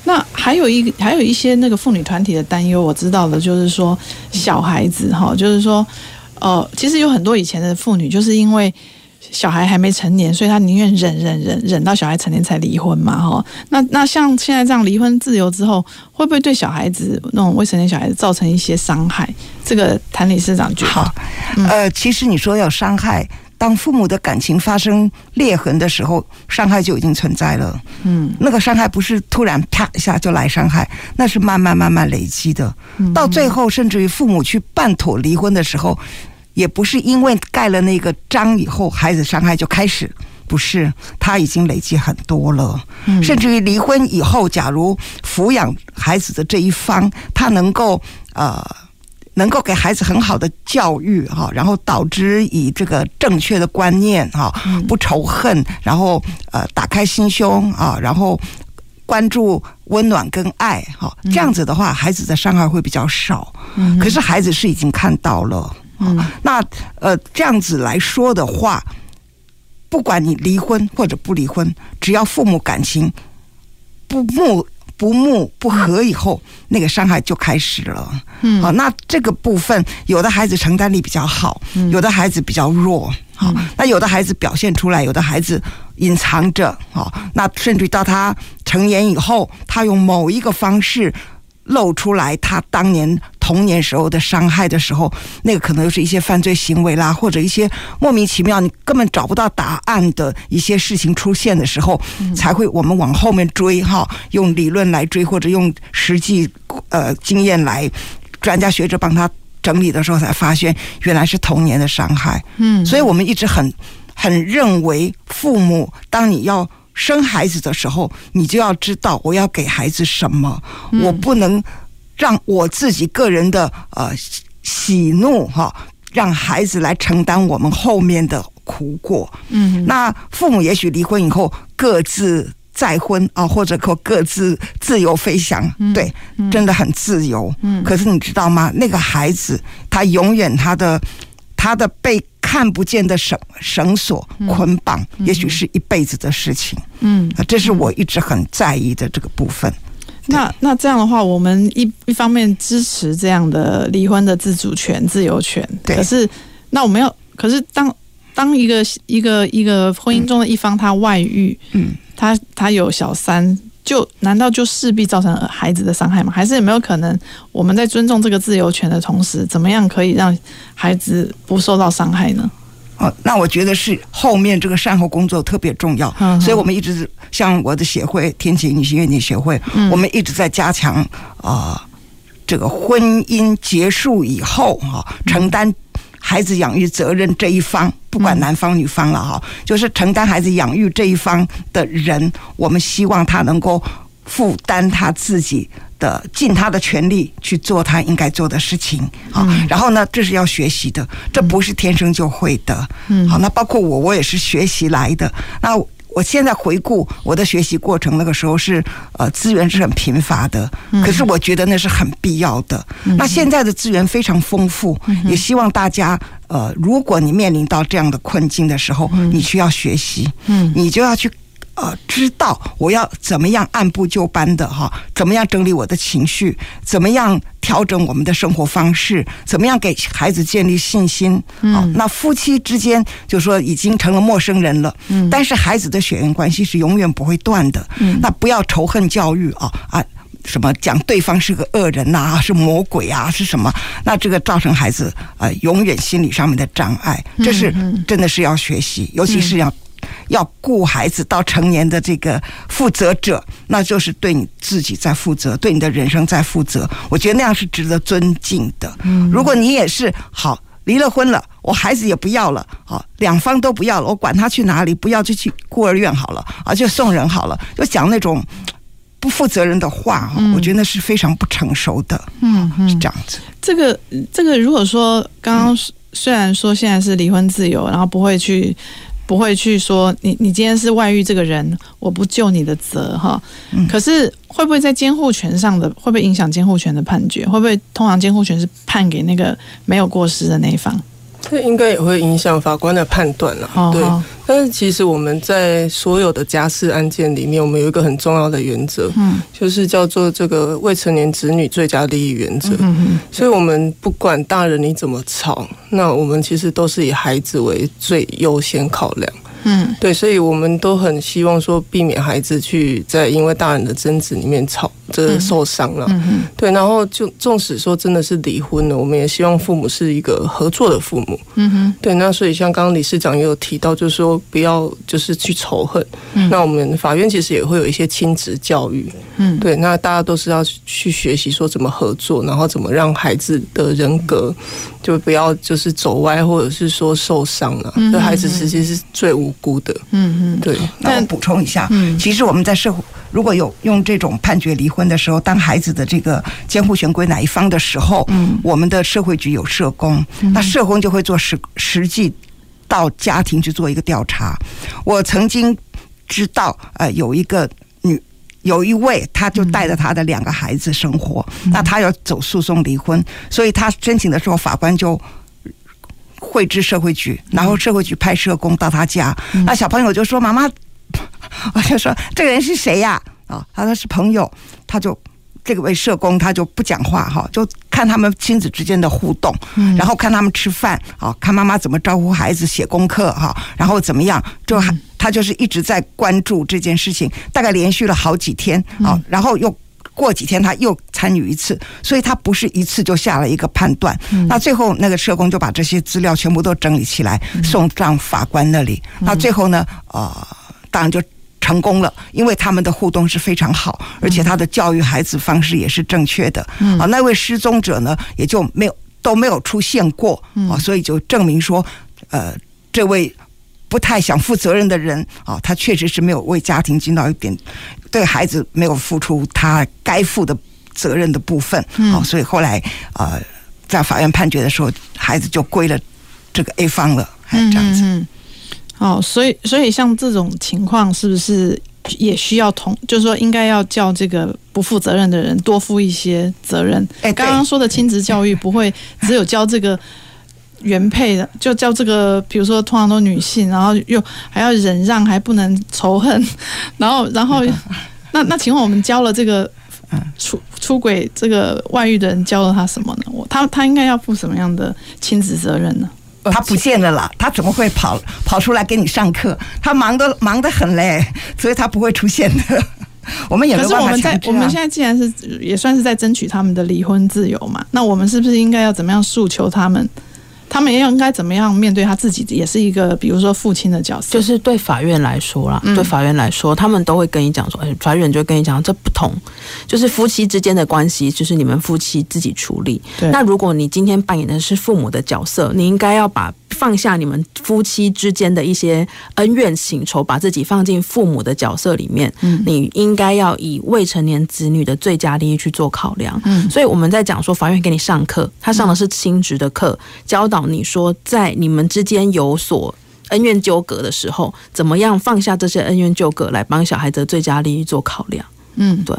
Speaker 1: 那还有一个，还有一些那个妇女团体的担忧，我知道的，就是说小孩子哈，就是说，呃，其实有很多以前的妇女，就是因为小孩还没成年，所以她宁愿忍忍忍忍到小孩成年才离婚嘛，哈。那那像现在这样离婚自由之后，会不会对小孩子那种未成年小孩子造成一些伤害？这个谭理事长觉得？
Speaker 3: 好，呃，其实你说要伤害。当父母的感情发生裂痕的时候，伤害就已经存在了。嗯，那个伤害不是突然啪一下就来伤害，那是慢慢慢慢累积的。到最后，甚至于父母去办妥离婚的时候，也不是因为盖了那个章以后，孩子伤害就开始。不是，他已经累积很多了。嗯，甚至于离婚以后，假如抚养孩子的这一方，他能够呃，能够给孩子很好的教育哈，然后导致以这个正确的观念哈，不仇恨，然后呃，打开心胸啊，然后关注温暖跟爱哈，这样子的话，孩子的伤害会比较少。嗯，可是孩子是已经看到了。嗯，那呃，这样子来说的话。不管你离婚或者不离婚，只要父母感情不睦不睦不和以后，那个伤害就开始了。嗯，好，那这个部分，有的孩子承担力比较好，有的孩子比较弱。好，那有的孩子表现出来，有的孩子隐藏着。好，那甚至到他成年以后，他用某一个方式。露出来他当年童年时候的伤害的时候，那个可能又是一些犯罪行为啦，或者一些莫名其妙你根本找不到答案的一些事情出现的时候，才会我们往后面追哈，用理论来追，或者用实际呃经验来专家学者帮他整理的时候，才发现原来是童年的伤害。嗯，所以我们一直很很认为父母，当你要。生孩子的时候，你就要知道我要给孩子什么，嗯、我不能让我自己个人的呃喜怒哈，让孩子来承担我们后面的苦果。嗯，那父母也许离婚以后各自再婚啊，或者可各自自由飞翔，嗯、对，真的很自由。嗯，可是你知道吗？那个孩子他永远他的他的被。看不见的绳绳索捆绑，嗯、也许是一辈子的事情。嗯，这是我一直很在意的这个部分。
Speaker 1: 那那这样的话，我们一一方面支持这样的离婚的自主权、自由权。对。可是，那我们要，可是当当一个一个一个婚姻中的一方他外遇，嗯，他他有小三。就难道就势必造成孩子的伤害吗？还是有没有可能我们在尊重这个自由权的同时，怎么样可以让孩子不受到伤害呢？
Speaker 3: 哦，那我觉得是后面这个善后工作特别重要，嗯、所以我们一直像我的协会天启女性愿景协会，嗯、我们一直在加强啊、呃，这个婚姻结束以后啊，承担孩子养育责任这一方。不管男方女方了哈，就是承担孩子养育这一方的人，我们希望他能够负担他自己的，尽他的全力去做他应该做的事情啊。然后呢，这是要学习的，这不是天生就会的。嗯，好，那包括我，我也是学习来的。那。我现在回顾我的学习过程，那个时候是呃资源是很贫乏的，可是我觉得那是很必要的。那现在的资源非常丰富，也希望大家呃，如果你面临到这样的困境的时候，你需要学习，你就要去。呃，知道我要怎么样按部就班的哈，怎么样整理我的情绪，怎么样调整我们的生活方式，怎么样给孩子建立信心。嗯，那夫妻之间就说已经成了陌生人了。嗯，但是孩子的血缘关系是永远不会断的。嗯，那不要仇恨教育啊啊，什么讲对方是个恶人呐，是魔鬼啊，是什么？那这个造成孩子啊永远心理上面的障碍，这是真的是要学习，尤其是要。要顾孩子到成年的这个负责者，那就是对你自己在负责，对你的人生在负责。我觉得那样是值得尊敬的。如果你也是好离了婚了，我孩子也不要了，好两方都不要了，我管他去哪里，不要就去孤儿院好了，啊就送人好了，就讲那种不负责任的话，我觉得那是非常不成熟的。嗯，是这样子。
Speaker 1: 这个这个，如果说刚刚虽然说现在是离婚自由，然后不会去。不会去说你，你今天是外遇这个人，我不救你的责哈。可是会不会在监护权上的，会不会影响监护权的判决？会不会通常监护权是判给那个没有过失的那一方？
Speaker 2: 这应该也会影响法官的判断了，对。但是其实我们在所有的家事案件里面，我们有一个很重要的原则，嗯，就是叫做这个未成年子女最佳利益原则。嗯嗯。所以我们不管大人你怎么吵，那我们其实都是以孩子为最优先考量。嗯，对，所以我们都很希望说避免孩子去在因为大人的争执里面吵，这个受伤了。嗯嗯。对，然后就纵使说真的是离婚了，我们也希望父母是一个合作的父母。嗯哼。对，那所以像刚刚理事长也有提到，就是说不要就是去仇恨。嗯。那我们法院其实也会有一些亲子教育。嗯。对，那大家都是要去学习说怎么合作，然后怎么让孩子的人格就不要就是走歪，或者是说受伤了。嗯。这孩子其实是最无。无辜的。
Speaker 1: 嗯嗯，
Speaker 2: 对。
Speaker 3: 那我补充一下，嗯，其实我们在社会如果有用这种判决离婚的时候，当孩子的这个监护权归哪一方的时候，嗯，我们的社会局有社工，嗯、那社工就会做实实际到家庭去做一个调查。我曾经知道，呃，有一个女。有一位，他就带着他的两个孩子生活，嗯、那他要走诉讼离婚，所以他申请的时候，法官就会知社会局，然后社会局派社工到他家，嗯、那小朋友就说：“妈妈，[laughs] 我就说这个人是谁呀？”啊，他说是朋友，他就。这个位社工他就不讲话哈，就看他们亲子之间的互动，然后看他们吃饭啊，看妈妈怎么招呼孩子写功课哈，然后怎么样，就他就是一直在关注这件事情，大概连续了好几天啊，然后又过几天他又参与一次，所以他不是一次就下了一个判断。那最后那个社工就把这些资料全部都整理起来送上法官那里，那最后呢，呃，当然就。成功了，因为他们的互动是非常好，而且他的教育孩子方式也是正确的。嗯、啊，那位失踪者呢，也就没有都没有出现过啊，所以就证明说，呃，这位不太想负责任的人啊，他确实是没有为家庭尽到一点，对孩子没有付出他该负的责任的部分。啊，所以后来啊，在法院判决的时候，孩子就归了这个 A 方了，还这样子。嗯
Speaker 1: 哦，所以所以像这种情况，是不是也需要同，就是说应该要叫这个不负责任的人多负一些责任？哎，刚刚说的亲子教育不会只有教这个原配的，就叫这个，比如说通常都女性，然后又还要忍让，还不能仇恨，然后然后那那请问我们教了这个出出轨这个外遇的人教了他什么呢？我他他应该要负什么样的亲子责任呢？
Speaker 3: 他不见了啦，他怎么会跑跑出来给你上课？他忙得忙得很嘞，所以他不会出现的。[laughs] 我们也没有办法。可是我们在
Speaker 1: 我们现在既然是也算是在争取他们的离婚自由嘛，那我们是不是应该要怎么样诉求他们？他们要应该怎么样面对他自己，也是一个比如说父亲的角色。
Speaker 4: 就是对法院来说啦，嗯、对法院来说，他们都会跟你讲说，哎，法院就会跟你讲，这不同，就是夫妻之间的关系，就是你们夫妻自己处理。那如果你今天扮演的是父母的角色，你应该要把放下你们夫妻之间的一些恩怨情仇，把自己放进父母的角色里面。嗯，你应该要以未成年子女的最佳利益去做考量。嗯，所以我们在讲说，法院给你上课，他上的是亲职的课，教导。你说，在你们之间有所恩怨纠葛的时候，怎么样放下这些恩怨纠葛，来帮小孩子的最佳利益做考量？嗯，对。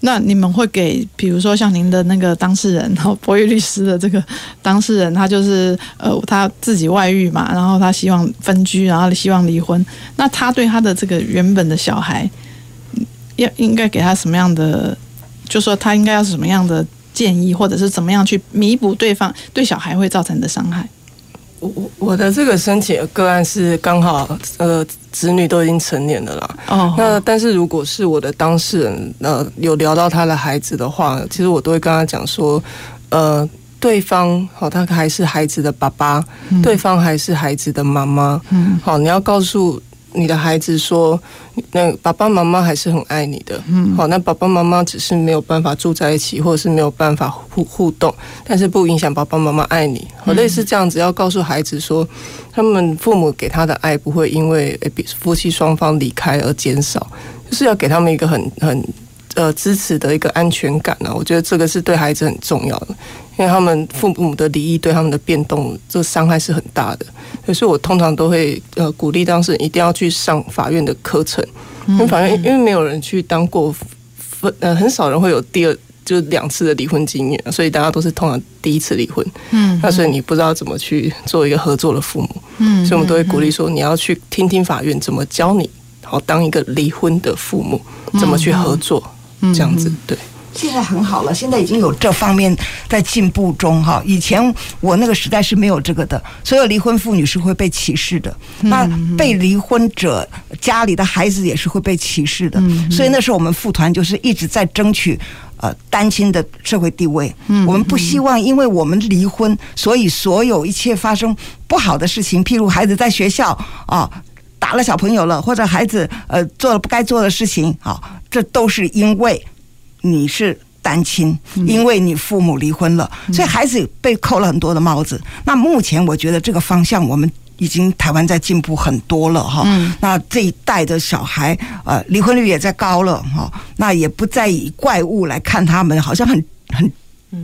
Speaker 1: 那你们会给，比如说像您的那个当事人，然后 [laughs] 博玉律师的这个当事人，他就是呃他自己外遇嘛，然后他希望分居，然后希望离婚。那他对他的这个原本的小孩，要应该给他什么样的？就说他应该要什么样的？建议，或者是怎么样去弥补对方对小孩会造成的伤害？
Speaker 2: 我我我的这个申请的个案是刚好呃子女都已经成年了啦。哦。那但是如果是我的当事人呃有聊到他的孩子的话，其实我都会跟他讲说，呃，对方好，他还是孩子的爸爸，嗯、对方还是孩子的妈妈。嗯。好，你要告诉。你的孩子说：“那爸爸妈妈还是很爱你的，嗯，好，那爸爸妈妈只是没有办法住在一起，或者是没有办法互互动，但是不影响爸爸妈妈爱你。好，类似这样子，要告诉孩子说，他们父母给他的爱不会因为夫妻双方离开而减少，就是要给他们一个很很呃支持的一个安全感呢。我觉得这个是对孩子很重要的。”因为他们父母的离异对他们的变动，这伤害是很大的，所以我通常都会呃鼓励当事人一定要去上法院的课程，因为法院因为没有人去当过分呃很少人会有第二就两次的离婚经验，所以大家都是通常第一次离婚，嗯，那所以你不知道怎么去做一个合作的父母，嗯，所以我们都会鼓励说你要去听听法院怎么教你，好当一个离婚的父母怎么去合作，这样子对。
Speaker 3: 现在很好了，现在已经有这方面在进步中哈。以前我那个时代是没有这个的，所有离婚妇女是会被歧视的。那被离婚者家里的孩子也是会被歧视的。所以那时候我们妇团就是一直在争取呃单亲的社会地位。我们不希望因为我们离婚，所以所有一切发生不好的事情，譬如孩子在学校啊打了小朋友了，或者孩子呃做了不该做的事情啊，这都是因为。你是单亲，因为你父母离婚了，所以孩子被扣了很多的帽子。那目前我觉得这个方向我们已经台湾在进步很多了哈。嗯。那这一代的小孩，呃，离婚率也在高了哈。那也不再以怪物来看他们，好像很很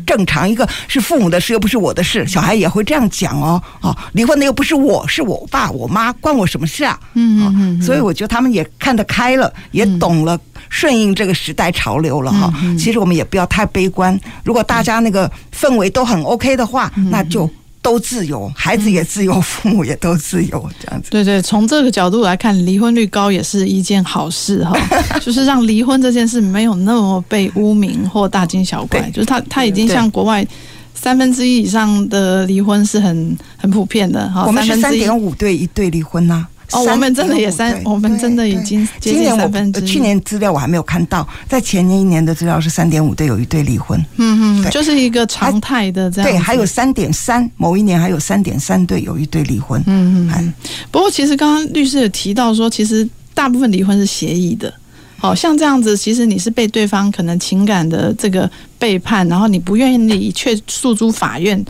Speaker 3: 正常。一个是父母的事，又不是我的事，小孩也会这样讲哦。哦，离婚的又不是我，是我爸我妈，关我什么事啊？嗯嗯嗯。所以我觉得他们也看得开了，也懂了，顺应这个时代潮流了哈。其实我们也不要太悲观。如果大家那个氛围都很 OK 的话，那就。都自由，孩子也自由，父母也都自由，这样子。
Speaker 1: 对对，从这个角度来看，离婚率高也是一件好事哈，[laughs] 就是让离婚这件事没有那么被污名或大惊小怪，就是他他已经像国外三分之一以上的离婚是很很普遍的哈。
Speaker 3: 我们是三点五对一对离婚呐。
Speaker 1: 哦，我们真的也三，我们真的已经接近三分之一。
Speaker 3: 去年资料我还没有看到，在前年一年的资料是三点五对有一对离婚，
Speaker 1: 嗯嗯，就是一个常态的这样。
Speaker 3: 对，还有三点三，某一年还有三点三对有一对离婚，
Speaker 1: 嗯嗯。不过其实刚刚律师有提到说，其实大部分离婚是协议的，好像这样子，其实你是被对方可能情感的这个背叛，然后你不愿意离，却诉诸法院，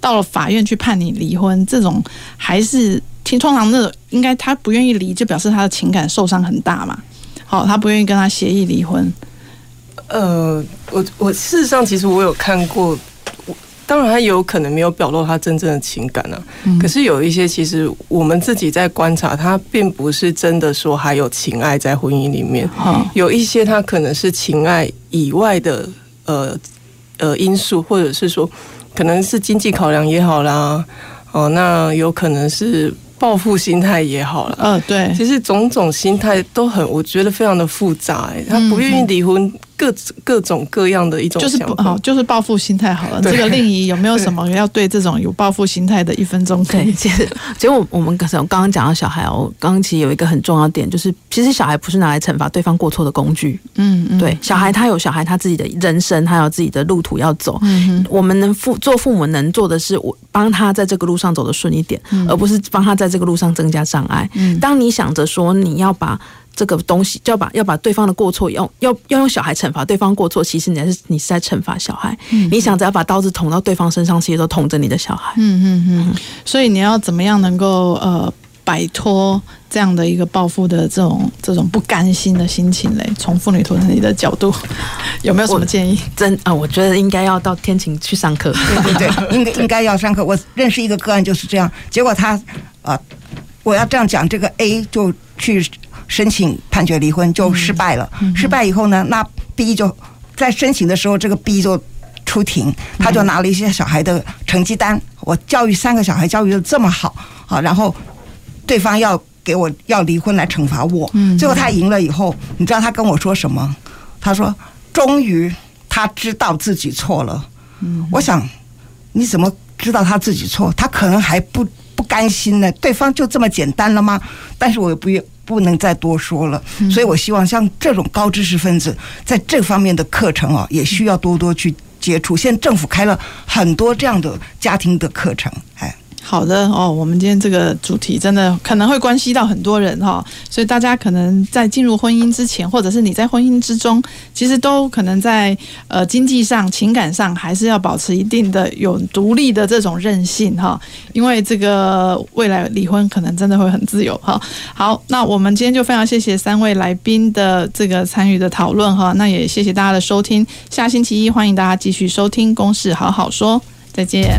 Speaker 1: 到了法院去判你离婚，这种还是。听，通常那种应该他不愿意离，就表示他的情感受伤很大嘛。好，他不愿意跟他协议离婚。
Speaker 2: 呃，我我事实上其实我有看过，当然他有可能没有表露他真正的情感啊。嗯、可是有一些其实我们自己在观察，他并不是真的说还有情爱在婚姻里面。嗯、有一些他可能是情爱以外的呃呃因素，或者是说可能是经济考量也好啦。哦，那有可能是。报复心态也好了，
Speaker 1: 嗯，对，
Speaker 2: 其实种种心态都很，我觉得非常的复杂。欸，他不愿意离婚。各各种各样的一种
Speaker 1: 就是不好，就是报复心态好了。这个令仪有没有什么要对这种有报复心态的一分钟可以？
Speaker 4: 其实，其实我我们刚刚刚讲到小孩哦，刚刚其实有一个很重要的点，就是其实小孩不是拿来惩罚对方过错的工具。嗯嗯，对，小孩他有小孩他自己的人生，他有自己的路途要走。嗯，我们能父做父母能做的是，我帮他在这个路上走得顺一点，而不是帮他在这个路上增加障碍。嗯，当你想着说你要把。这个东西就要把要把对方的过错用要要用小孩惩罚对方过错，其实你还是你是在惩罚小孩。嗯、你想只要把刀子捅到对方身上，其实都捅着你的小孩。
Speaker 1: 嗯嗯嗯。所以你要怎么样能够呃摆脱这样的一个报复的这种这种不甘心的心情嘞？从妇女同理的角度，有没有什么建议？
Speaker 4: 真啊、呃，我觉得应该要到天晴去上课。[laughs]
Speaker 3: 对对对，应该应该要上课。我认识一个个案就是这样，结果他啊、呃，我要这样讲，这个 A 就去。申请判决离婚就失败了，失败以后呢，那 B 就在申请的时候，这个 B 就出庭，他就拿了一些小孩的成绩单，我教育三个小孩教育的这么好好，然后对方要给我要离婚来惩罚我，最后他赢了以后，你知道他跟我说什么？他说：“终于他知道自己错了。”我想你怎么知道他自己错？他可能还不不甘心呢。对方就这么简单了吗？但是我又不愿。不能再多说了，所以我希望像这种高知识分子，在这方面的课程啊，也需要多多去接触。现在政府开了很多这样的家庭的课程，哎。
Speaker 1: 好的哦，我们今天这个主题真的可能会关系到很多人哈，所以大家可能在进入婚姻之前，或者是你在婚姻之中，其实都可能在呃经济上、情感上，还是要保持一定的有独立的这种韧性哈，因为这个未来离婚可能真的会很自由哈。好，那我们今天就非常谢谢三位来宾的这个参与的讨论哈，那也谢谢大家的收听，下星期一欢迎大家继续收听《公事好好说》，再见。